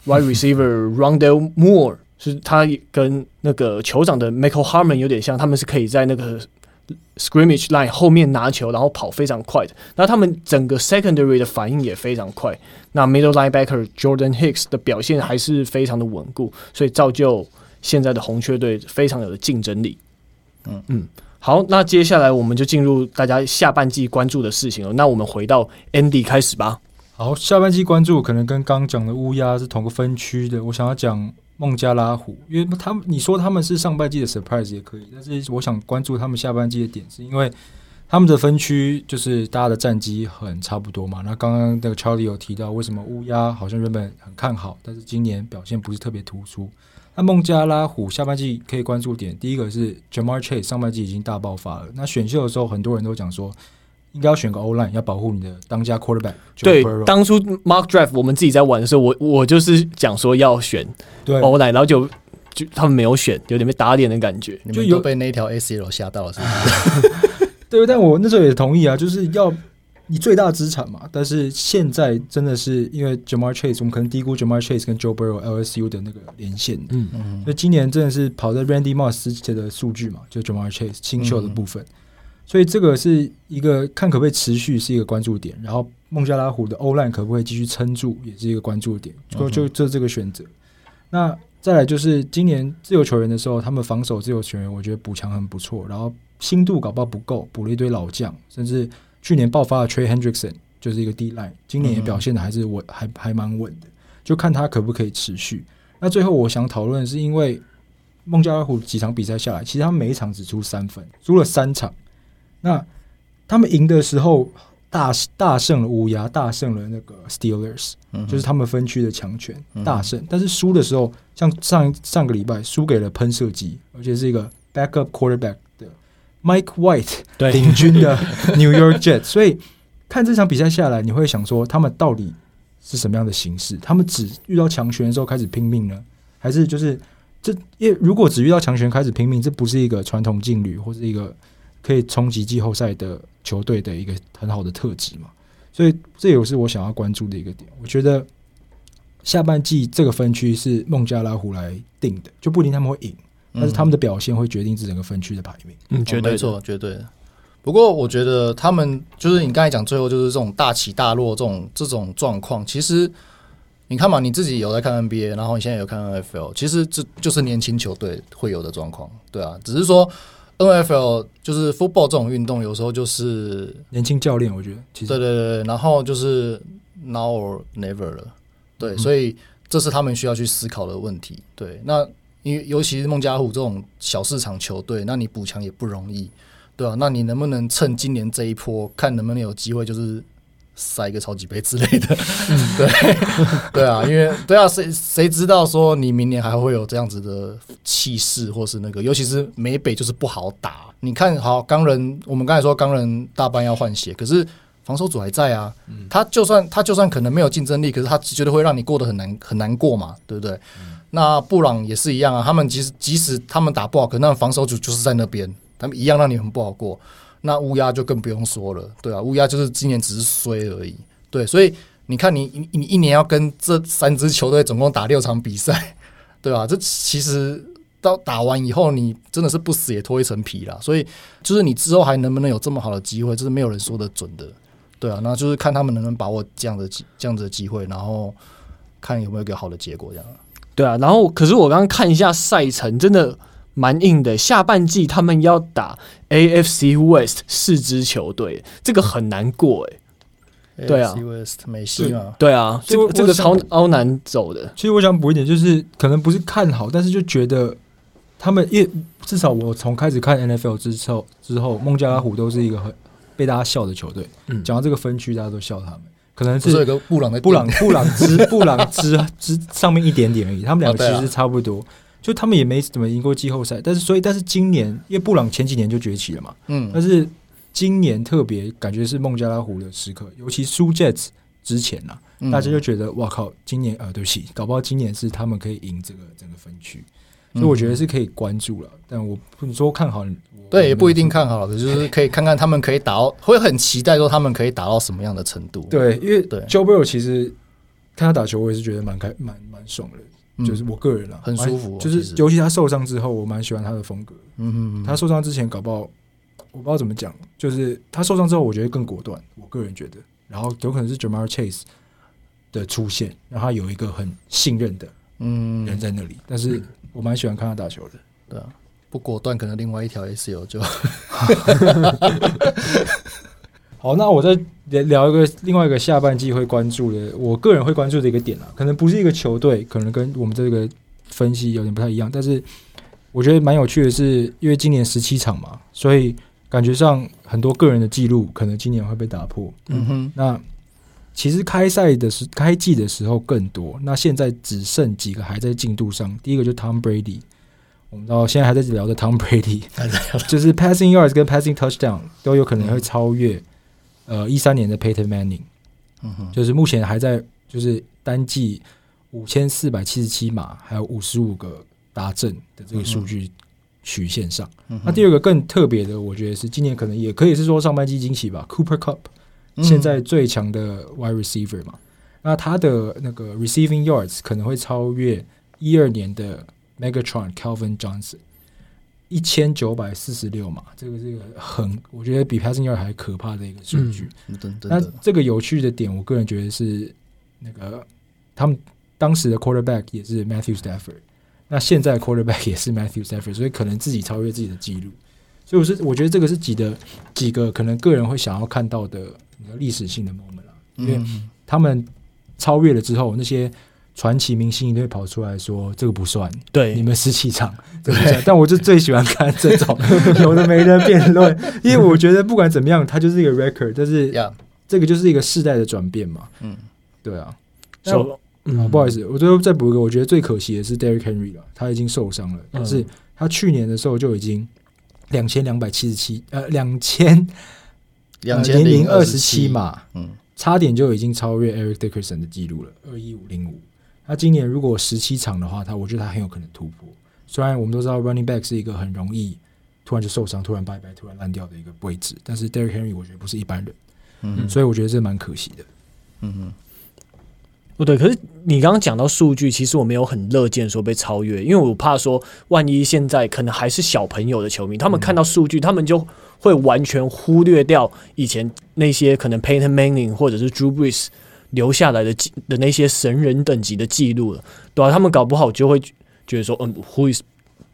Wide Receiver Rondell Moore。是他跟那个酋长的 Mecole Hardman 有点像，他们是可以在那个 scrimmage line 后面拿球，然后跑非常快的。那他们整个 secondary 的反应也非常快。那 middle linebacker Jordan Hicks 的表现还是非常的稳固，所以造就现在的红雀队非常有的竞争力。嗯嗯，好，那接下来我们就进入大家下半季关注的事情了。那我们回到 Andy 开始吧。好，下半季关注可能跟刚讲的乌鸦是同个分区的。我想要讲。孟加拉虎，因为他们你说他们是上半季的 surprise 也可以，但是我想关注他们下半季的点，是因为他们的分区就是大家的战绩很差不多嘛。那刚刚那个 Charlie 有提到，为什么乌鸦好像原本很看好，但是今年表现不是特别突出。那孟加拉虎下半季可以关注点，第一个是 Ja'Marr Chase 上半季已经大爆发了。那选秀的时候，很多人都讲说。应该要选个 O-line，要保护你的当家 quarterback。对，当初 Mark Draft 我们自己在玩的时候，我我就是讲说要选 O-line，然后就就他们没有选，有点被打脸的感觉，就有被那条 ACL 吓到了，是不是？对，但我那时候也同意啊，就是要你最大资产嘛。但是现在真的是因为 Ja'Marr Chase，我们可能低估 Ja'Marr Chase 跟 Joe Burrow LSU 的那个连线。嗯嗯。所以今年真的是跑在 Randy Moss 之前的数据嘛，就 Ja'Marr Chase 新秀的部分。嗯所以这个是一个看可不可以持续是一个关注点，然后孟加拉虎的 O-line 可不可以继续撑住也是一个关注点，就就这这个选择。那再来就是今年自由球员的时候，他们防守自由球员我觉得补强很不错，然后新度搞不好不够，补了一堆老将，甚至去年爆发的 Trey Hendrickson 就是一个 D-line，今年也表现的还是稳，还还蛮稳的，就看他可不可以持续。那最后我想讨论是因为孟加拉虎几场比赛下来，其实他们每一场只出三分，输了三场。那他们赢的时候大大胜了乌鸦，大胜了那个 Steelers，嗯、就是他们分区的强权大胜。嗯、但是输的时候，像上上个礼拜输给了喷射机，而且是一个 backup quarterback 的 Mike White 领军的 New York Jets。所以看这场比赛下来，你会想说他们到底是什么样的形式？他们只遇到强权的时候开始拼命呢，还是就是这？因为如果只遇到强权开始拼命，这不是一个传统劲旅或是一个。可以冲击季后赛的球队的一个很好的特质嘛，所以这也是我想要关注的一个点。我觉得下半季这个分区是孟加拉虎来定的，就不一定他们会赢，但是他们的表现会决定这整个分区的排名。嗯，绝对没错，绝对。不过我觉得他们就是你刚才讲最后就是这种大起大落这种这种状况，其实你看嘛，你自己有在看 NBA，然后你现在有看 NFL，其实这就是年轻球队会有的状况，对啊，只是说。NFL 就是 football 这种运动，有时候就是年轻教练，我觉得其实对对对，然后就是 now or never 了，对，嗯、所以这是他们需要去思考的问题。对，那因为尤其是孟加拉虎这种小市场球队，那你补强也不容易，对啊，那你能不能趁今年这一波，看能不能有机会，就是塞一个超级杯之类的，对 对啊，因为对啊，谁谁知道说你明年还会有这样子的气势，或是那个，尤其是美北就是不好打。你看好钢人，我们刚才说钢人大半要换血，可是防守组还在啊。他就算他就算可能没有竞争力，可是他绝对会让你过得很难很难过嘛，对不对？那布朗也是一样啊，他们即使即使他们打不好，可那防守组就是在那边，他们一样让你很不好过。那乌鸦就更不用说了，对啊，乌鸦就是今年只是衰而已，对，所以你看你你你一年要跟这三支球队总共打六场比赛，对吧？这其实到打完以后，你真的是不死也脱一层皮啦。所以就是你之后还能不能有这么好的机会，这是没有人说得准的，对啊，那就是看他们能不能把握这样的这样子的机会，然后看有没有一个好的结果，这样。对啊，然后可是我刚刚看一下赛程，真的。蛮硬的，下半季他们要打 AFC West 四支球队，这个很难过哎、欸。对啊，AFC West 没戏啊。对啊，这个这个超超难走的。其实我想补一点，就是可能不是看好，但是就觉得他们，因为至少我从开始看 NFL 之后，之后孟加拉虎都是一个很被大家笑的球队。嗯，讲到这个分区，大家都笑他们，可能是，个布朗的布朗布朗之 布朗之之上面一点点而已，他们两个其实差不多。就他们也没怎么赢过季后赛，但是所以但是今年因为布朗前几年就崛起了嘛，嗯，但是今年特别感觉是孟加拉虎的时刻，尤其输 Jets 之前啊，嗯、大家就觉得哇靠，今年呃对不起，搞不好今年是他们可以赢这个整个分区，所以我觉得是可以关注了。但我不说看好，对，也不一定看好的，就是可以看看他们可以打到，会很期待说他们可以打到什么样的程度。对，因为对 Joe Burrow 其实看他打球，我也是觉得蛮开蛮蛮爽的。就是我个人啊，很舒服。就是尤其他受伤之后，我蛮喜欢他的风格。嗯嗯，他受伤之前搞不好，我不知道怎么讲。就是他受伤之后，我觉得更果断。我个人觉得，然后有可能是 Ja'Marr Chase 的出现，让他有一个很信任的嗯人在那里。但是我蛮喜欢看他打球的。对啊，不果断，可能另外一条 ACL 就。好，那我再聊一个另外一个下半季会关注的，我个人会关注的一个点啊，可能不是一个球队，可能跟我们这个分析有点不太一样，但是我觉得蛮有趣的是，因为今年十七场嘛，所以感觉上很多个人的记录可能今年会被打破。嗯哼，那其实开赛的时开季的时候更多，那现在只剩几个还在进度上，第一个就是 Tom Brady，我们到现在还在聊的 Tom Brady，就是 Passing Yards 跟 Passing Touchdown 都有可能会超越。呃，一三年的 Peyton Manning，就是目前还在就是单季五千四百七十七码，还有五十五个达阵的这个数据曲线上。嗯、那第二个更特别的，我觉得是今年可能也可以是说上半季惊喜吧，Cooper Kupp，现在最强的 Wide Receiver 嘛，嗯、那他的那个 Receiving Yards 可能会超越一二年的 Megatron Calvin Johnson。一千九百四十六嘛，这个这个很，我觉得比 Passing Yard 还可怕的一个数据。嗯、那这个有趣的点，我个人觉得是那个他们当时的 Quarterback 也是 Matthew Stafford，那现在 Quarterback 也是 Matthew Stafford，所以可能自己超越自己的记录。所以我是我觉得这个是几的几个可能个人会想要看到的历史性的 moment 啦，因为他们超越了之后那些。传奇明星一定会跑出来说：“这个不算，对。你们十七场，这不算。”但我就最喜欢看这种 有的没的辩论，因为我觉得不管怎么样，它就是一个 record，但是这个就是一个世代的转变嘛。嗯，对啊。So, 嗯，不好意思，我最后再补一个，我觉得最可惜的是 Derrick Henry 了，他已经受伤了，但是他去年的时候就已经两千两百七十七，呃，两千两千零二十七嘛，嗯，差点就已经超越 Eric Dickerson 的记录了，二一五零五。他今年如果十七场的话，他我觉得他很有可能突破。虽然我们都知道 running back 是一个很容易突然就受伤、突然拜拜、突然烂掉的一个位置，但是 Derrick Henry 我觉得不是一般人，嗯，所以我觉得这蛮可惜的。嗯哼，不对，可是你刚刚讲到数据，其实我没有很乐见说被超越，因为我怕说万一现在可能还是小朋友的球迷，他们看到数据，他们就会完全忽略掉以前那些可能 Peyton Manning 或者是 Drew Brees。留下来的记的那些神人等级的记录了，对啊，他们搞不好就会觉得说，嗯，Who is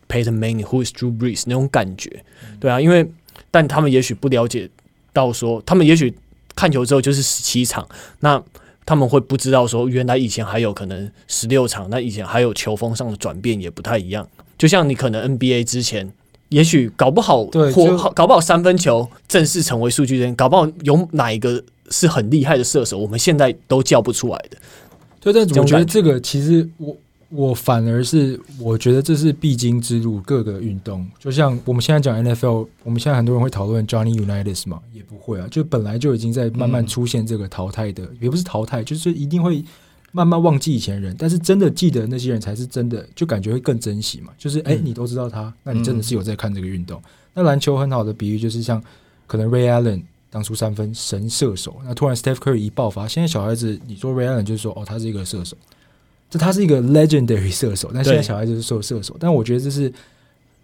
Peyton Manning？Who is Drew Brees？那种感觉，对啊，因为但他们也许不了解到说，他们也许看球之后就是十七场，那他们会不知道说，原来以前还有可能十六场，那以前还有球风上的转变也不太一样。就像你可能 NBA 之前也许搞不好，对，或搞不好三分球正式成为数据人，搞不好有哪一个是很厉害的射手，我们现在都叫不出来的。对，但我觉得这个其实我我反而是我觉得这是必经之路，各个运动就像我们现在讲 NFL，我们现在很多人会讨论 Johnny Unitas 嘛，也不会啊，就本来就已经在慢慢出现这个淘汰的，嗯、也不是淘汰，就是一定会。慢慢忘记以前人，但是真的记得那些人才是真的，就感觉会更珍惜嘛。就是哎、欸，你都知道他，那你真的是有在看这个运动。嗯、那篮球很好的比喻就是像可能 Ray Allen 当初三分神射手，那突然 Steph Curry 一爆发，现在小孩子你说 Ray Allen 就是说哦，他是一个射手，这他是一个 legendary 射手，但现在小孩子是说射手。但我觉得这是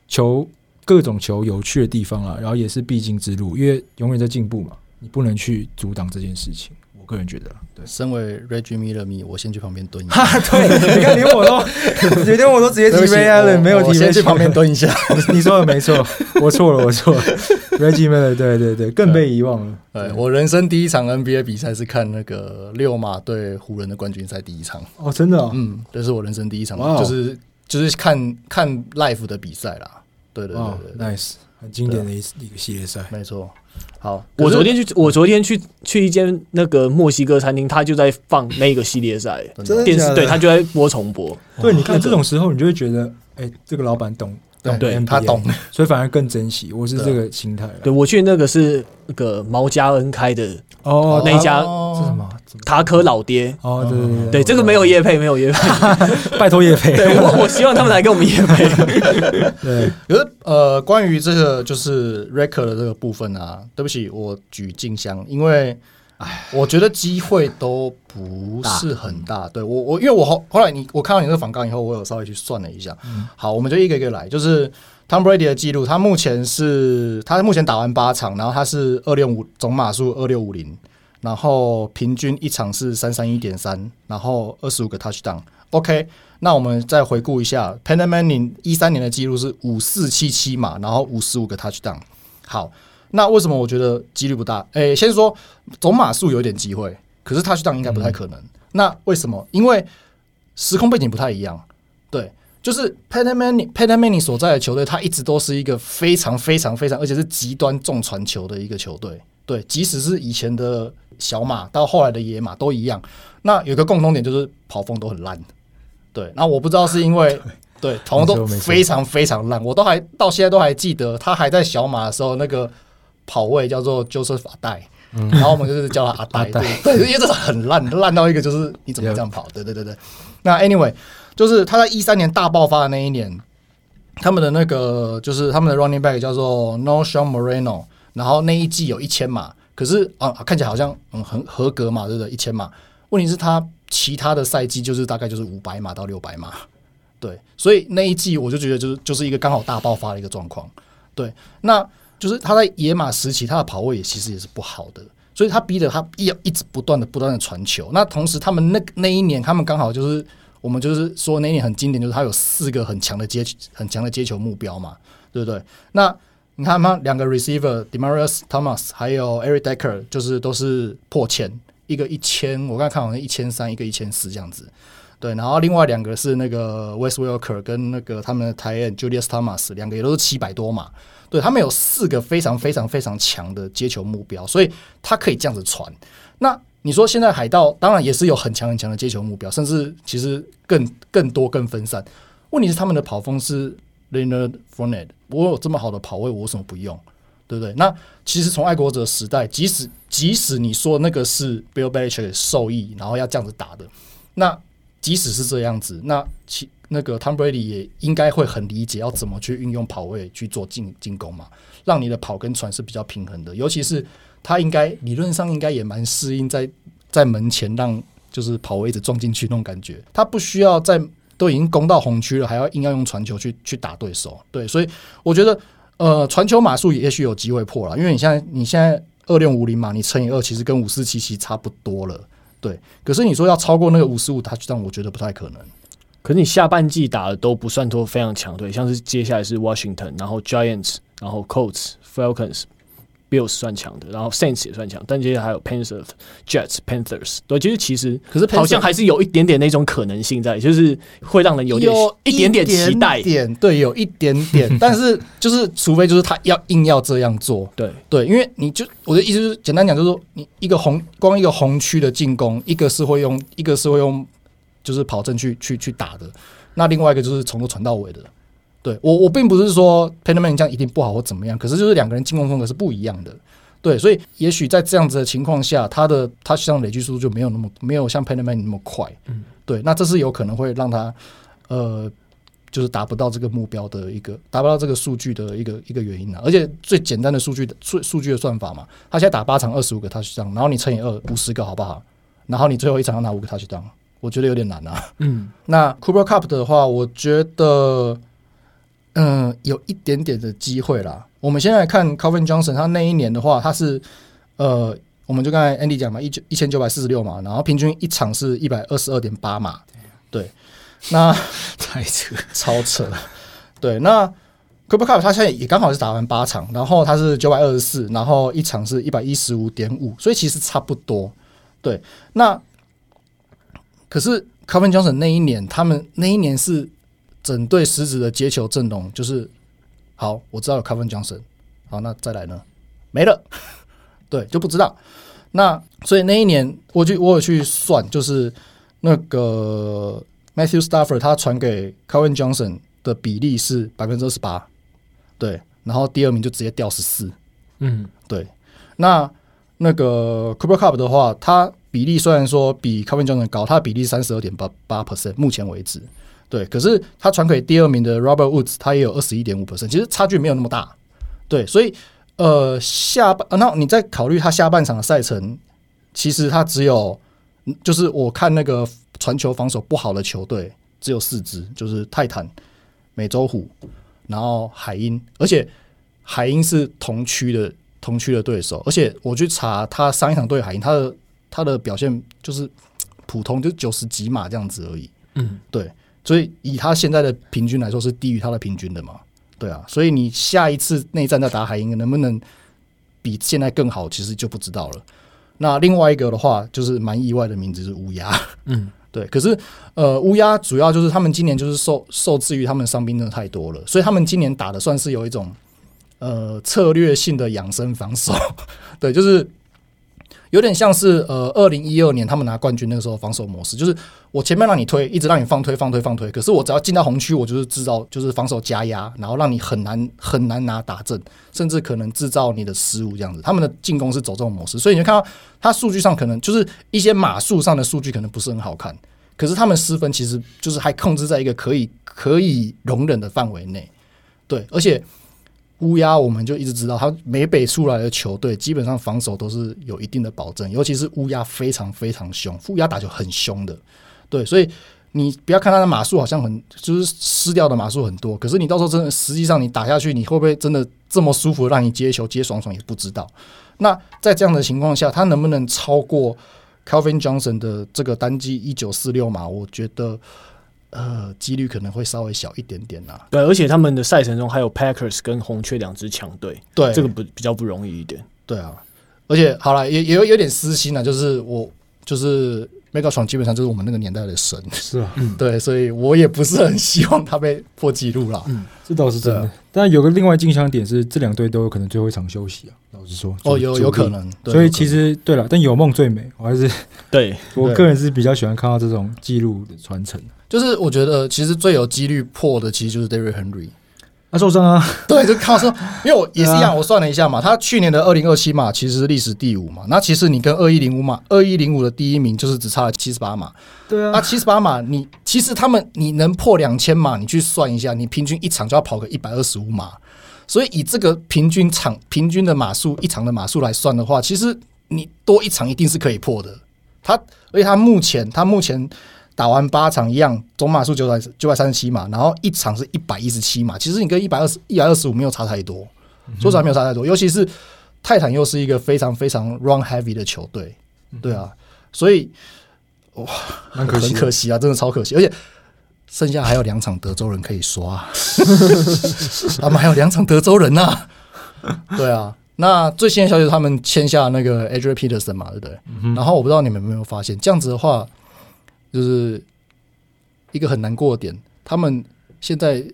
球各种球有趣的地方啊，然后也是必经之路，因为永远在进步嘛，你不能去阻挡这件事情。个人觉得，对，身为 Reggie Miller 迷，我先去旁边蹲一下。对，你看连我都，连我都直接提 Ray Allen，没有提，先去旁边蹲一下。你说的没错，我错了，我错了。Reggie Miller，对对对，更被遗忘了。对，我人生第一场 NBA 比赛是看那个六马对湖人的冠军赛第一场。哦，真的，嗯，这是我人生第一场，就是就是看看 Life 的比赛啦。对对对对，Nice，很经典的一一个系列赛，没错。好，我昨天去，我昨天去去一间那个墨西哥餐厅，他就在放那个系列赛电视，对他就在播重播。对，你看这种时候，你就会觉得，哎，这个老板懂。对，他懂，所以反而更珍惜。我是这个心态。对，我去那个是那个毛家恩开的哦，那一家是什么？塔可老爹哦，对对对，这个没有叶配，没有叶配，拜托叶配。对，我我希望他们来给我们叶配。对，可是呃，关于这个就是 record 的这个部分啊，对不起，我举静香，因为。哎，我觉得机会都不是很大。对我，我因为我后后来你我看到你那个访纲以后，我有稍微去算了一下。嗯、好，我们就一个一个来。就是 Tom Brady 的记录，他目前是他目前打完八场，然后他是二六五总码数二六五零，然后平均一场是三三一点三，然后二十五个 touchdown。OK，那我们再回顾一下 Manning 一三年的记录是五四七七嘛，然后五十五个 touchdown。好。那为什么我觉得几率不大？诶、欸，先说总码数有点机会，可是 touchdown 应该不太可能。嗯、那为什么？因为时空背景不太一样。对，就是 Manning，Peyton Manning 所在的球队，他一直都是一个非常非常非常，而且是极端重传球的一个球队。对，即使是以前的小马到后来的野马都一样。那有个共同点就是跑风都很烂。对，那我不知道是因为 对跑风都非常非常烂，我都还到现在都还记得他还在小马的时候那个。跑位叫做 Joseph 阿呆，然后我们就是叫他 阿呆，对，对，因为这是很烂，烂到一个就是你怎么这样跑？对对对对。那 anyway，就是他在一三年大爆发的那一年，他们的那个就是他们的 running back 叫做 Knowshon Moreno，然后那一季有一千码，可是啊看起来好像嗯很合格嘛，对不对？一千码，问题是他其他的赛季就是大概就是五百码到六百码，对，所以那一季我就觉得就是就是一个刚好大爆发的一个状况，对，那。就是他在野马时期，他的跑位也其实也是不好的，所以他逼着他要一直不断的不断的传球。那同时，他们那那一年，他们刚好就是我们就是说那一年很经典，就是他有四个很强的接很强的接球目标嘛，对不对？那你看他两个 receiver Demarius Thomas 还有 Eric Decker，就是都是破千，一个一千，我刚才看好像一千三，一个一千四这样子。对，然后另外两个是那个 Wes Welker 跟那个他们的 t i e n Julius Thomas，两个也都是七百多码。对，他们有四个非常非常非常强的接球目标，所以他可以这样子传。那你说现在海盗当然也是有很强很强的接球目标，甚至其实更更多更分散。问题是他们的跑锋是 Leonard f o r n e t t e 我有这么好的跑位，我为什么不用？对不对？那其实从爱国者时代，即使即使你说那个是 Bill Belichick 授意，然后要这样子打的，那即使是这样子，那其。那个 Tom Brady 也应该会很理解要怎么去运用跑位去做进进攻嘛，让你的跑跟传是比较平衡的。尤其是他应该理论上应该也蛮适应在在门前让就是跑位一直撞进去那种感觉。他不需要在都已经攻到红区了，还要硬要用传球去去打对手。对，所以我觉得呃传球码数也许有机会破了，因为你现在你现在二六五零嘛，你乘以二其实跟五四七七差不多了。对，可是你说要超过那个五十五，他这样我觉得不太可能。可是你下半季打的都不算多非常强队，像是接下来是 Washington，然后 Giants，然后 Colts，Falcons，Bills 算强的，然后 Saints 也算强，但其实还有 Panthers、Jets、Panthers，对，其实其实可是好像还是有一点点那种可能性在，就是会让人有点有一点点期待，点对，有一点点，但是就是除非就是他要硬要这样做，对。对，因为你就我的意思就是简单讲，就是说你一个红光一个红区的进攻，一个是会用一个是会用就是跑阵去去去打的，那另外一个就是从头传到尾的。对我，我并不是说 Peterman 这样一定不好或怎么样，可是就是两个人进攻风格是不一样的。对，所以也许在这样子的情况下，他的他实际上累积速度就没有那么没有像 Peterman 那么快。嗯，对，那这是有可能会让他呃，就是达不到这个目标的一个达不到这个数据的一个一个原因啊。而且最简单的数据的数数据的算法嘛，他现在打八场二十五个 touchdown，然后你乘以二五十个好不好？然后你最后一场要拿五个 touchdown，我觉得有点难啊。嗯，那 Cooper Kupp 的话，我觉得。嗯，有一点点的机会啦。我们先来看 Calvin Johnson，他那一年的话，他是呃，我们就刚才 Andy 讲嘛，一九一千九百四十六嘛，然后平均一场是一百二十二点八码。对，那 太扯，超扯。对，那 Cooper Kupp 他现在也刚好是打完八场，然后他是九百二十四，然后一场是一百一十五点五，所以其实差不多。对，那可是 Calvin Johnson 那一年，他们那一年是。整队十指的接球阵容就是好，我知道有 Calvin Johnson，好，那再来呢？没了，对，就不知道。那所以那一年，我去我有去算，就是那个 Matthew Stafford 他传给 Calvin Johnson 的比例是百分之二十八，对，然后第二名就直接掉十四，嗯，对。那那个 Cooper Kupp 的话，他比例虽然说比 Calvin Johnson 高，他的比例三十二点八八 percent，目前为止。对，可是他传给第二名的 Robert Woods，他也有二十一点五 percent，其实差距没有那么大。对，所以呃下半，那你再考虑他下半场的赛程，其实他只有，就是我看那个传球防守不好的球队只有四支，就是泰坦、美洲虎，然后海鹰，而且海鹰是同区的同区的对手，而且我去查他上一场对海鹰，他的他的表现就是普通，就九十几码这样子而已。嗯，对。所以以他现在的平均来说是低于他的平均的嘛？对啊，所以你下一次内战再打海鹰，能不能比现在更好，其实就不知道了。那另外一个的话，就是蛮意外的名字是乌鸦，嗯，对。可是呃，乌鸦主要就是他们今年就是受受制于他们伤兵真的太多了，所以他们今年打的算是有一种呃策略性的养生防守，对，就是。有点像是呃，二零一二年他们拿冠军那个时候防守模式，就是我前面让你推，一直让你放推放推放推，可是我只要进到红区，我就是制造就是防守加压，然后让你很难很难拿打正，甚至可能制造你的失误这样子。他们的进攻是走这种模式，所以你就看到他数据上可能就是一些码数上的数据可能不是很好看，可是他们失分其实就是还控制在一个可以可以容忍的范围内，对，而且。乌鸦，我们就一直知道，他美北出来的球队基本上防守都是有一定的保证，尤其是乌鸦非常非常凶，乌鸦打球很凶的，对，所以你不要看他的码数好像很，就是失掉的码数很多，可是你到时候真的实际上你打下去，你会不会真的这么舒服让你接球接爽爽也不知道。那在这样的情况下，他能不能超过 Calvin Johnson 的这个单季一九四六码？我觉得。呃，几率可能会稍微小一点点啦、啊。对，而且他们的赛程中还有 Packers 跟红雀两支强队，对，这个不比较不容易一点。对啊，而且好了，也也有有点私心啊，就是我就是 Megatron 基本上就是我们那个年代的神，是啊，对，所以我也不是很希望他被破纪录啦。嗯，这倒是真的。但有个另外镜像点是，这两队都有可能最后一场休息啊。老实说，哦，有有可能。所以其实对了，但有梦最美，我还是对 我个人是比较喜欢看到这种记录的传承。就是我觉得，其实最有几率破的，其实就是 Derrick Henry。他受伤啊？对，就靠说，因为我也是一样，我算了一下嘛，他去年的二零二七码其实是历史第五嘛。那其实你跟二一零五码，二一零五的第一名就是只差了七十八码。对啊。那七十八码，你其实他们你能破两千码，你去算一下，你平均一场就要跑个一百二十五码。所以以这个平均场平均的码数一场的码数来算的话，其实你多一场一定是可以破的。他而且他目前他目前。打完八场一样，总码数九百九百三十七码，然后一场是一百一十七码。其实你跟一百二十一百二十五没有差太多，说实话没有差太多。尤其是泰坦又是一个非常非常 run heavy 的球队，对啊，所以哇，很可惜啊，真的超可惜。而且剩下还有两场德州人可以刷，他 们还有两场德州人呐，对啊。那最新的消息是他们签下那个 Adrian Peterson 嘛，对不对？嗯、然后我不知道你们有没有发现，这样子的话，就是一个很难过的点，他们现在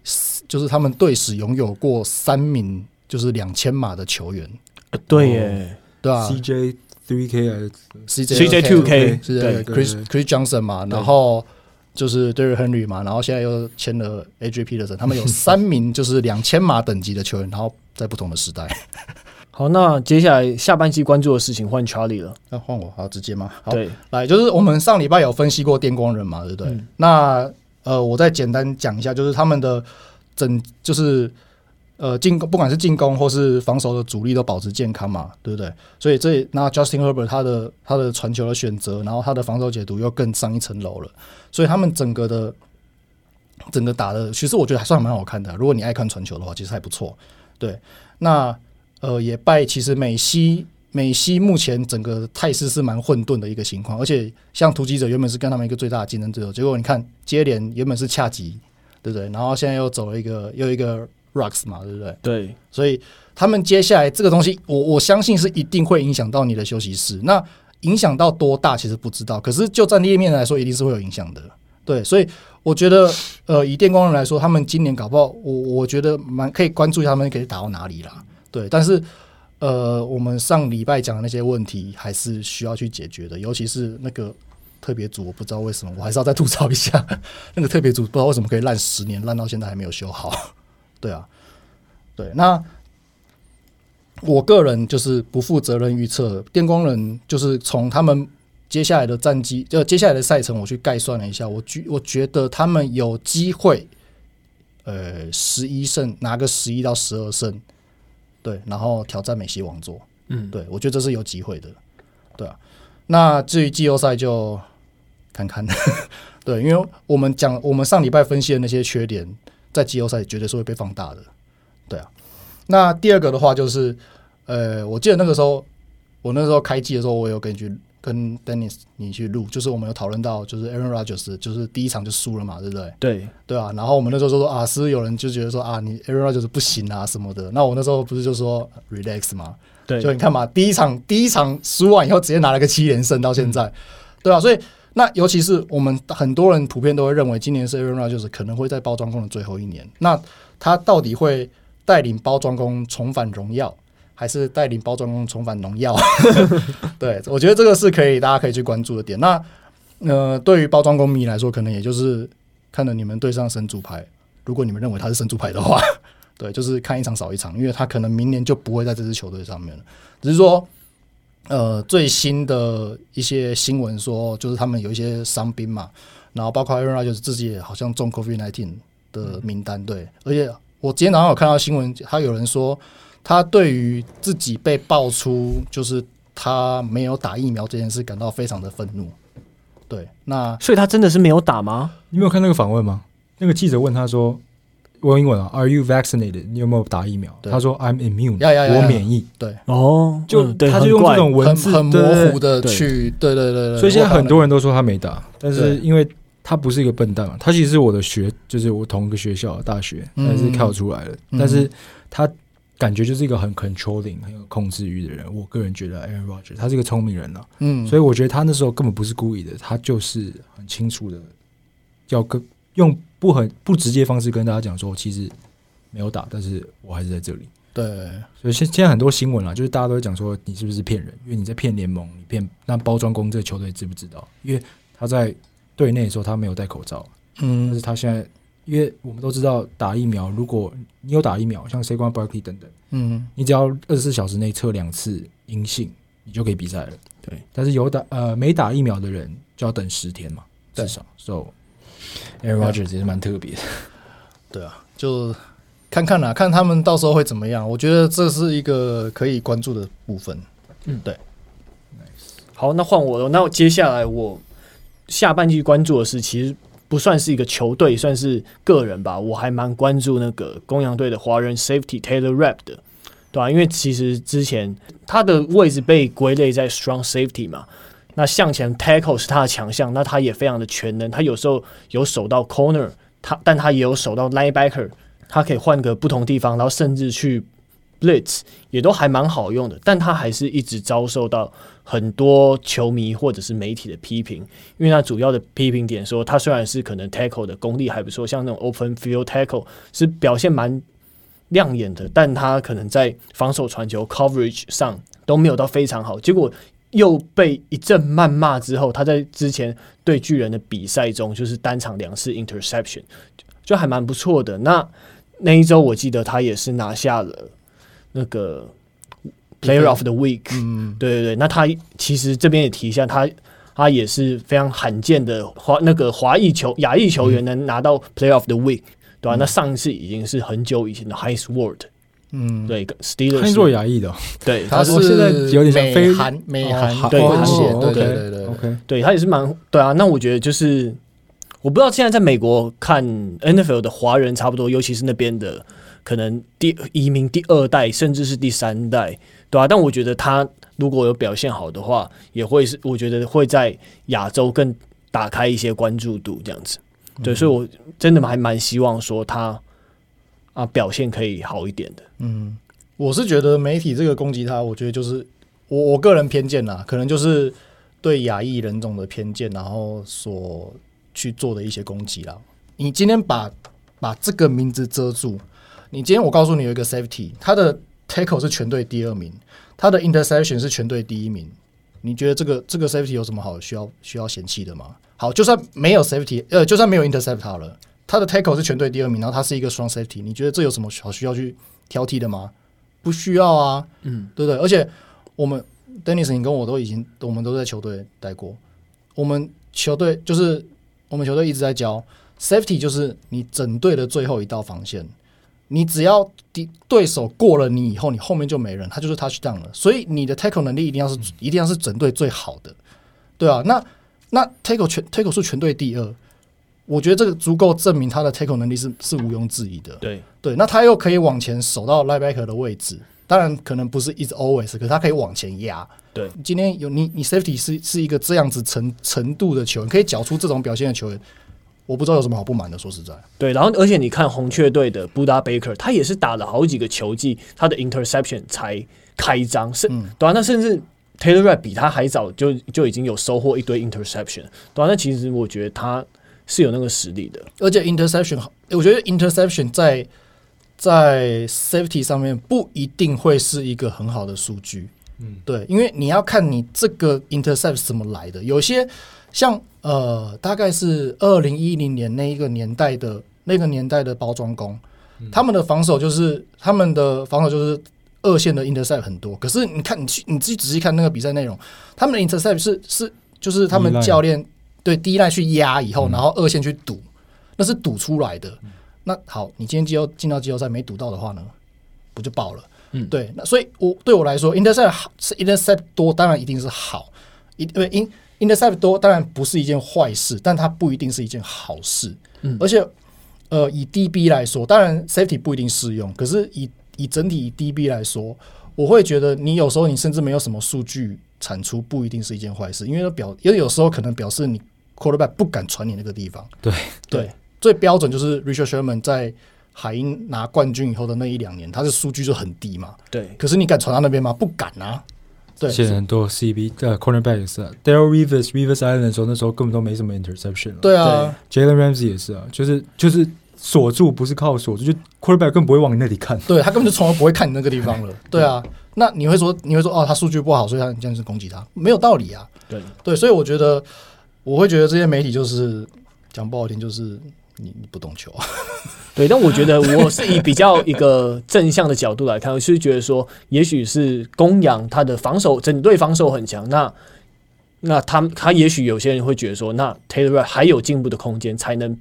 就是他们队史拥有过三名就是两千码的球员，对耶，对啊，CJ three K 还是？CJ two K 是 Chris Chris Johnson 嘛，然后。就是 Derrick Henry 嘛，然后现在又签了 Adrian Peterson，他们有三名就是两千码等级的球员，然后在不同的时代。好，那接下来下半季关注的事情换 Charlie 了，那换我，好直接吗？好，对，来就是我们上礼拜有分析过电光人嘛，对不对？嗯、那呃，我再简单讲一下，就是他们的整就是。呃，进攻不管是进攻或是防守的主力都保持健康嘛，对不对？所以这那 Justin Herbert 他的他的传球的选择，然后他的防守解读又更上一层楼了。所以他们整个的整个打的，其实我觉得还算蛮好看的。如果你爱看传球的话，其实还不错。对，那呃也拜其实美西美西目前整个态势是蛮混沌的一个情况，而且像突击者原本是跟他们一个最大的竞争对手，结果你看接连原本是恰吉，对不对？然后现在又走了一个又一个。Rocks 嘛，对不对？对，所以他们接下来这个东西，我我相信是一定会影响到你的休息室。那影响到多大，其实不知道。可是就战力面来说，一定是会有影响的。对，所以我觉得，呃，以电光人来说，他们今年搞不好，我我觉得蛮可以关注一下他们可以打到哪里啦。对，但是呃，我们上礼拜讲的那些问题还是需要去解决的，尤其是那个特别组，我不知道为什么，我还是要再吐槽一下那个特别组，不知道为什么可以烂十年，烂到现在还没有修好。对啊，对，那我个人就是不负责任预测，电光人就是从他们接下来的战绩，就接下来的赛程，我去概算了一下，我觉我觉得他们有机会，呃，十一胜拿个十一到十二胜，对，然后挑战美西王座，嗯，对，我觉得这是有机会的，对啊，那至于季后赛就看看，对，因为我们讲我们上礼拜分析的那些缺点。在季后赛绝对是会被放大的，对啊。那第二个的话就是，呃，我记得那个时候，我那时候开季的时候，我有跟你去跟 Dennis 你去录，就是我们有讨论到，就是 Aaron Rodgers 就是第一场就输了嘛，对不对？对对啊。然后我们那时候就说啊，是不是有人就觉得说啊，你 Aaron Rodgers 不行啊什么的。那我那时候不是就说 Relax 嘛，对，就你看嘛，第一场第一场输完以后，直接拿了个七连胜到现在，嗯、对啊，所以。那尤其是我们很多人普遍都会认为，今年是 Aaron Rodgers 可能会在包装工的最后一年。那他到底会带领包装工重返荣耀，还是带领包装工重返农药？对，我觉得这个是可以大家可以去关注的点。那呃，对于包装工迷来说，可能也就是看着你们对上神主牌。如果你们认为他是神主牌的话，对，就是看一场少一场，因为他可能明年就不会在这支球队上面了。只是说。呃，最新的一些新闻说，就是他们有一些伤兵嘛，然后包括 Aaron 就是自己也好像中 COVID-19 的名单，对。而且我今天早上有看到新闻，他有人说他对于自己被爆出就是他没有打疫苗这件事感到非常的愤怒。对，那所以他真的是没有打吗？你没有看那个访问吗？那个记者问他说。我用英文啊，Are you vaccinated？你有没有打疫苗？他说 I'm immune，我免疫。对，哦，就他就用这种文字很模糊的去，对对对。所以现在很多人都说他没打，但是因为他不是一个笨蛋嘛，他其实是我的学，就是我同一个学校大学，但是跳出来了。但是他感觉就是一个很 controlling、很有控制欲的人。我个人觉得 Aaron Rodgers 他是一个聪明人呐，嗯，所以我觉得他那时候根本不是故意的，他就是很清楚的要跟用。不很不直接方式跟大家讲说，其实没有打，但是我还是在这里。对，所以现现在很多新闻啦，就是大家都会讲说你是不是骗人，因为你在骗联盟，你骗那包装工这个球队知不知道？因为他在队内的时候他没有戴口罩，嗯，但是他现在，因为我们都知道打疫苗，如果你有打疫苗，像 Saquon Barkley 等等，嗯，你只要二十四小时内测两次阴性，你就可以比赛了。对，但是有打呃没打疫苗的人就要等十天嘛，至少。So Aaron Rodgers 也是蛮特别的，对啊，就看看啦，看他们到时候会怎么样。我觉得这是一个可以关注的部分。嗯，对。好，那换我了。那接下来我下半季关注的是，其实不算是一个球队，算是个人吧。我还蛮关注那个公羊队的华人 Safety Taylor Rapp 的，对啊，因为其实之前他的位置被归类在 Strong Safety 嘛。那向前 tackle 是他的强项，那他也非常的全能。他有时候有守到 corner，他但他也有守到 linebacker，他可以换个不同地方，然后甚至去 blitz 也都还蛮好用的，但他还是一直遭受到很多球迷或者是媒体的批评，因为他主要的批评点说，他虽然是可能 tackle 的功力还不错，像那种 open field tackle 是表现蛮亮眼的，但他可能在防守传球 coverage 上都没有到非常好，结果又被一阵谩骂之后，他在之前对巨人的比赛中就是单场两次 interception，就还蛮不错的。那那一周我记得他也是拿下了。那个 Player of the Week，嗯，对对对，那他其实这边也提一下，他他也是非常罕见的华那个华裔球亚裔球员能拿到 Player of the Week，对吧？那上一次已经是很久以前的 Hines Ward，嗯，对，Steelers。做亚裔的，对，他是现在有点像非韩美韩对混血，对对对对，OK，对他也是蛮对啊。那我觉得就是我不知道现在在美国看 NFL 的华人差不多，尤其是那边的。可能第移民第二代，甚至是第三代，对啊，但我觉得他如果有表现好的话，也会是我觉得会在亚洲更打开一些关注度这样子。对，嗯、所以我真的还蛮希望说他啊表现可以好一点的。嗯，我是觉得媒体这个攻击他，我觉得就是我我个人偏见啦，可能就是对亚裔人种的偏见，然后所去做的一些攻击啦。你今天把把这个名字遮住。你今天我告诉你有一个 safety，他的 tackle 是全队第二名，他的 interception 是全队第一名。你觉得这个这个 safety 有什么好需要需要嫌弃的吗？好，就算没有 safety，呃，就算没有 intercept 好了，他的 tackle 是全队第二名，然后他是一个 strong safety，你觉得这有什么好需要去挑剔的吗？不需要啊，嗯，对不对？而且我们 Dennis，你跟我都已经，我们都在球队待过，我们球队就是我们球队一直在教 safety，就是你整队的最后一道防线。你只要敌对手过了你以后，你后面就没人，他就是 touchdown 了。所以你的 tackle 能力一定要是一定要是整队最好的，对啊。那那 tackle 全 tackle 是全队第二，我觉得这个足够证明他的 tackle 能力是是毋庸置疑的。对对，那他又可以往前守到 linebacker 的位置，当然可能不是一直 always，可是他可以往前压。对，今天有你你 safety 是是一个这样子程程度的球员，可以缴出这种表现的球员。我不知道有什么好不满的，说实在。对，然后而且你看红雀队的 Budda Baker，他也是打了好几个球季，他的 interception 才开张，是，嗯、对啊，那甚至 Taylor Rapp 比他还早就就已经有收获一堆 interception，对啊，那其实我觉得他是有那个实力的。而且 interception，我觉得 interception 在在 safety 上面不一定会是一个很好的数据。嗯，对，因为你要看你这个 intercept 怎么来的，有些像。呃，大概是二零一零年那一个年代的那个年代的包装工，嗯、他们的防守就是他们的防守就是二线的 intercept 很多。可是你看，你去你自己仔细看那个比赛内容，他们的 intercept 是是就是他们教练对第一代去压以后，嗯、然后二线去堵，那是堵出来的。嗯、那好，你今天季后进到季后赛没堵到的话呢，不就爆了？嗯，对。那所以我对我来说，intercept 好是 intercept 多，当然一定是好，一因为因。intercept 多当然不是一件坏事，但它不一定是一件好事。嗯，而且，呃，以 DB 来说，当然 safety 不一定适用，可是以以整体以 DB 来说，我会觉得你有时候你甚至没有什么数据产出，不一定是一件坏事，因为表因为有时候可能表示你 quarterback 不敢传你那个地方。对对，对，最标准就是 Richard Sherman 在海鹰拿冠军以后的那一两年，他的数据就很低嘛。对，可是你敢传到那边吗？不敢啊。对，现在很多 CB 呃 cornerback 也是啊，Darrelle Revis Revis Island 的时候，那时候根本都没什么 interception 了。对啊，Jalen Ramsey 也是啊，就是就是锁住，不是靠锁住，就 cornerback 更不会往你那里看。对他根本就从来不会看你那个地方了。对啊，那你会说你会说哦，他数据不好，所以他这样子攻击他，没有道理啊。对对，所以我觉得我会觉得这些媒体就是讲不好听，就是你你不懂球啊。对，但我觉得我是以比较一个正向的角度来看，我是觉得说，也许是公羊他的防守整队防守很强，那那他他也许有些人会觉得说，那 Taylor 还有进步的空间，才能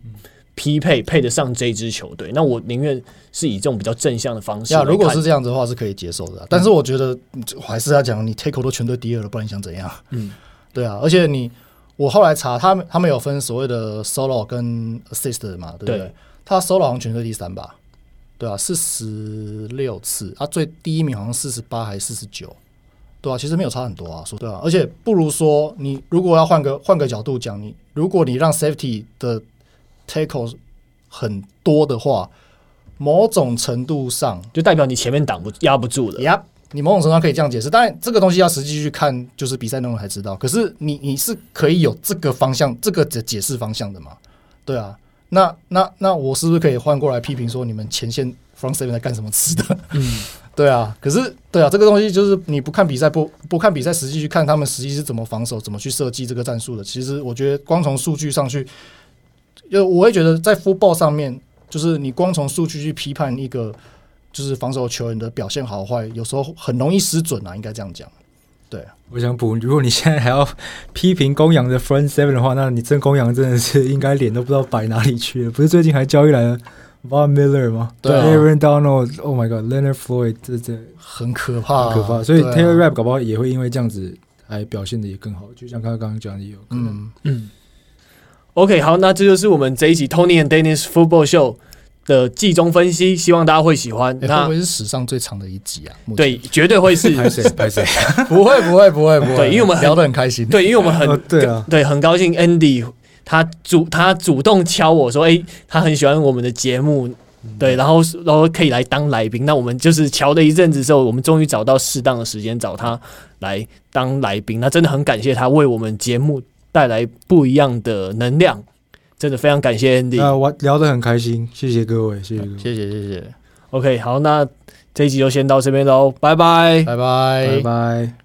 匹配配得上这支球队。那我宁愿是以这种比较正向的方式。如果是这样子的话，是可以接受的、啊。但是我觉得我还是要讲，你 Tackle 都全队第二了，不然你想怎样？嗯，对啊。而且你我后来查，他们他们有分所谓的 Solo 跟 Assist 嘛，对不对？对他 solo 好像全队第三吧，对啊，四十六次啊，最第一名好像四十八还是四十九，对啊，其实没有差很多啊，说对啊，而且不如说你如果要换个换个角度讲，你如果你让 safety 的 tackle 很多的话，某种程度上就代表你前面挡不压不住了。呀，你某种程度上可以这样解释，当然这个东西要实际去看，就是比赛内容才知道。可是你你是可以有这个方向，这个的解释方向的嘛？对啊，那那那我是不是可以换过来批评说你们前线 front seven 在干什么吃的？嗯，对啊。可是对啊，这个东西就是你不看比赛，不不看比赛，实际去看他们实际是怎么防守，怎么去设计这个战术的。其实我觉得光从数据上去，就我会觉得在 football 上面。就是你光从数据去批判一个就是防守球员的表现好坏，有时候很容易失准啊，应该这样讲。对，我想补，如果你现在还要批评公羊的 front seven 的话，那你这公羊真的是应该脸都不知道摆哪里去了。不是最近还交易来了 Von Miller 吗？对，Aaron Donald，Oh my God，Leonard Floyd，这这很可怕，很可怕。所以 Taylor Rapp 搞不好也会因为这样子来表现的也更好，就像刚刚讲的，有可能，嗯。嗯 OK，好，那这就是我们这一集 Tony and Dennis Football Show 的季中分析，希望大家会喜欢。欸、那会不会是史上最长的一集啊？对，绝对会是。不会，不会，不会，不会。对，因为我们聊得很开心。对，因为我们很、哦、对啊，对，很高兴 Andy 他主他主动敲我说，哎、欸，他很喜欢我们的节目，对，然后然后可以来当来宾。那我们就是敲了一阵子之后，我们终于找到适当的时间找他来当来宾。那真的很感谢他为我们节目。带来不一样的能量，真的非常感谢 Andy。啊，我聊得很开心，谢谢各位，谢谢各位，谢谢谢谢。OK，好，那这一集就先到这边喽，拜拜，拜拜，拜拜。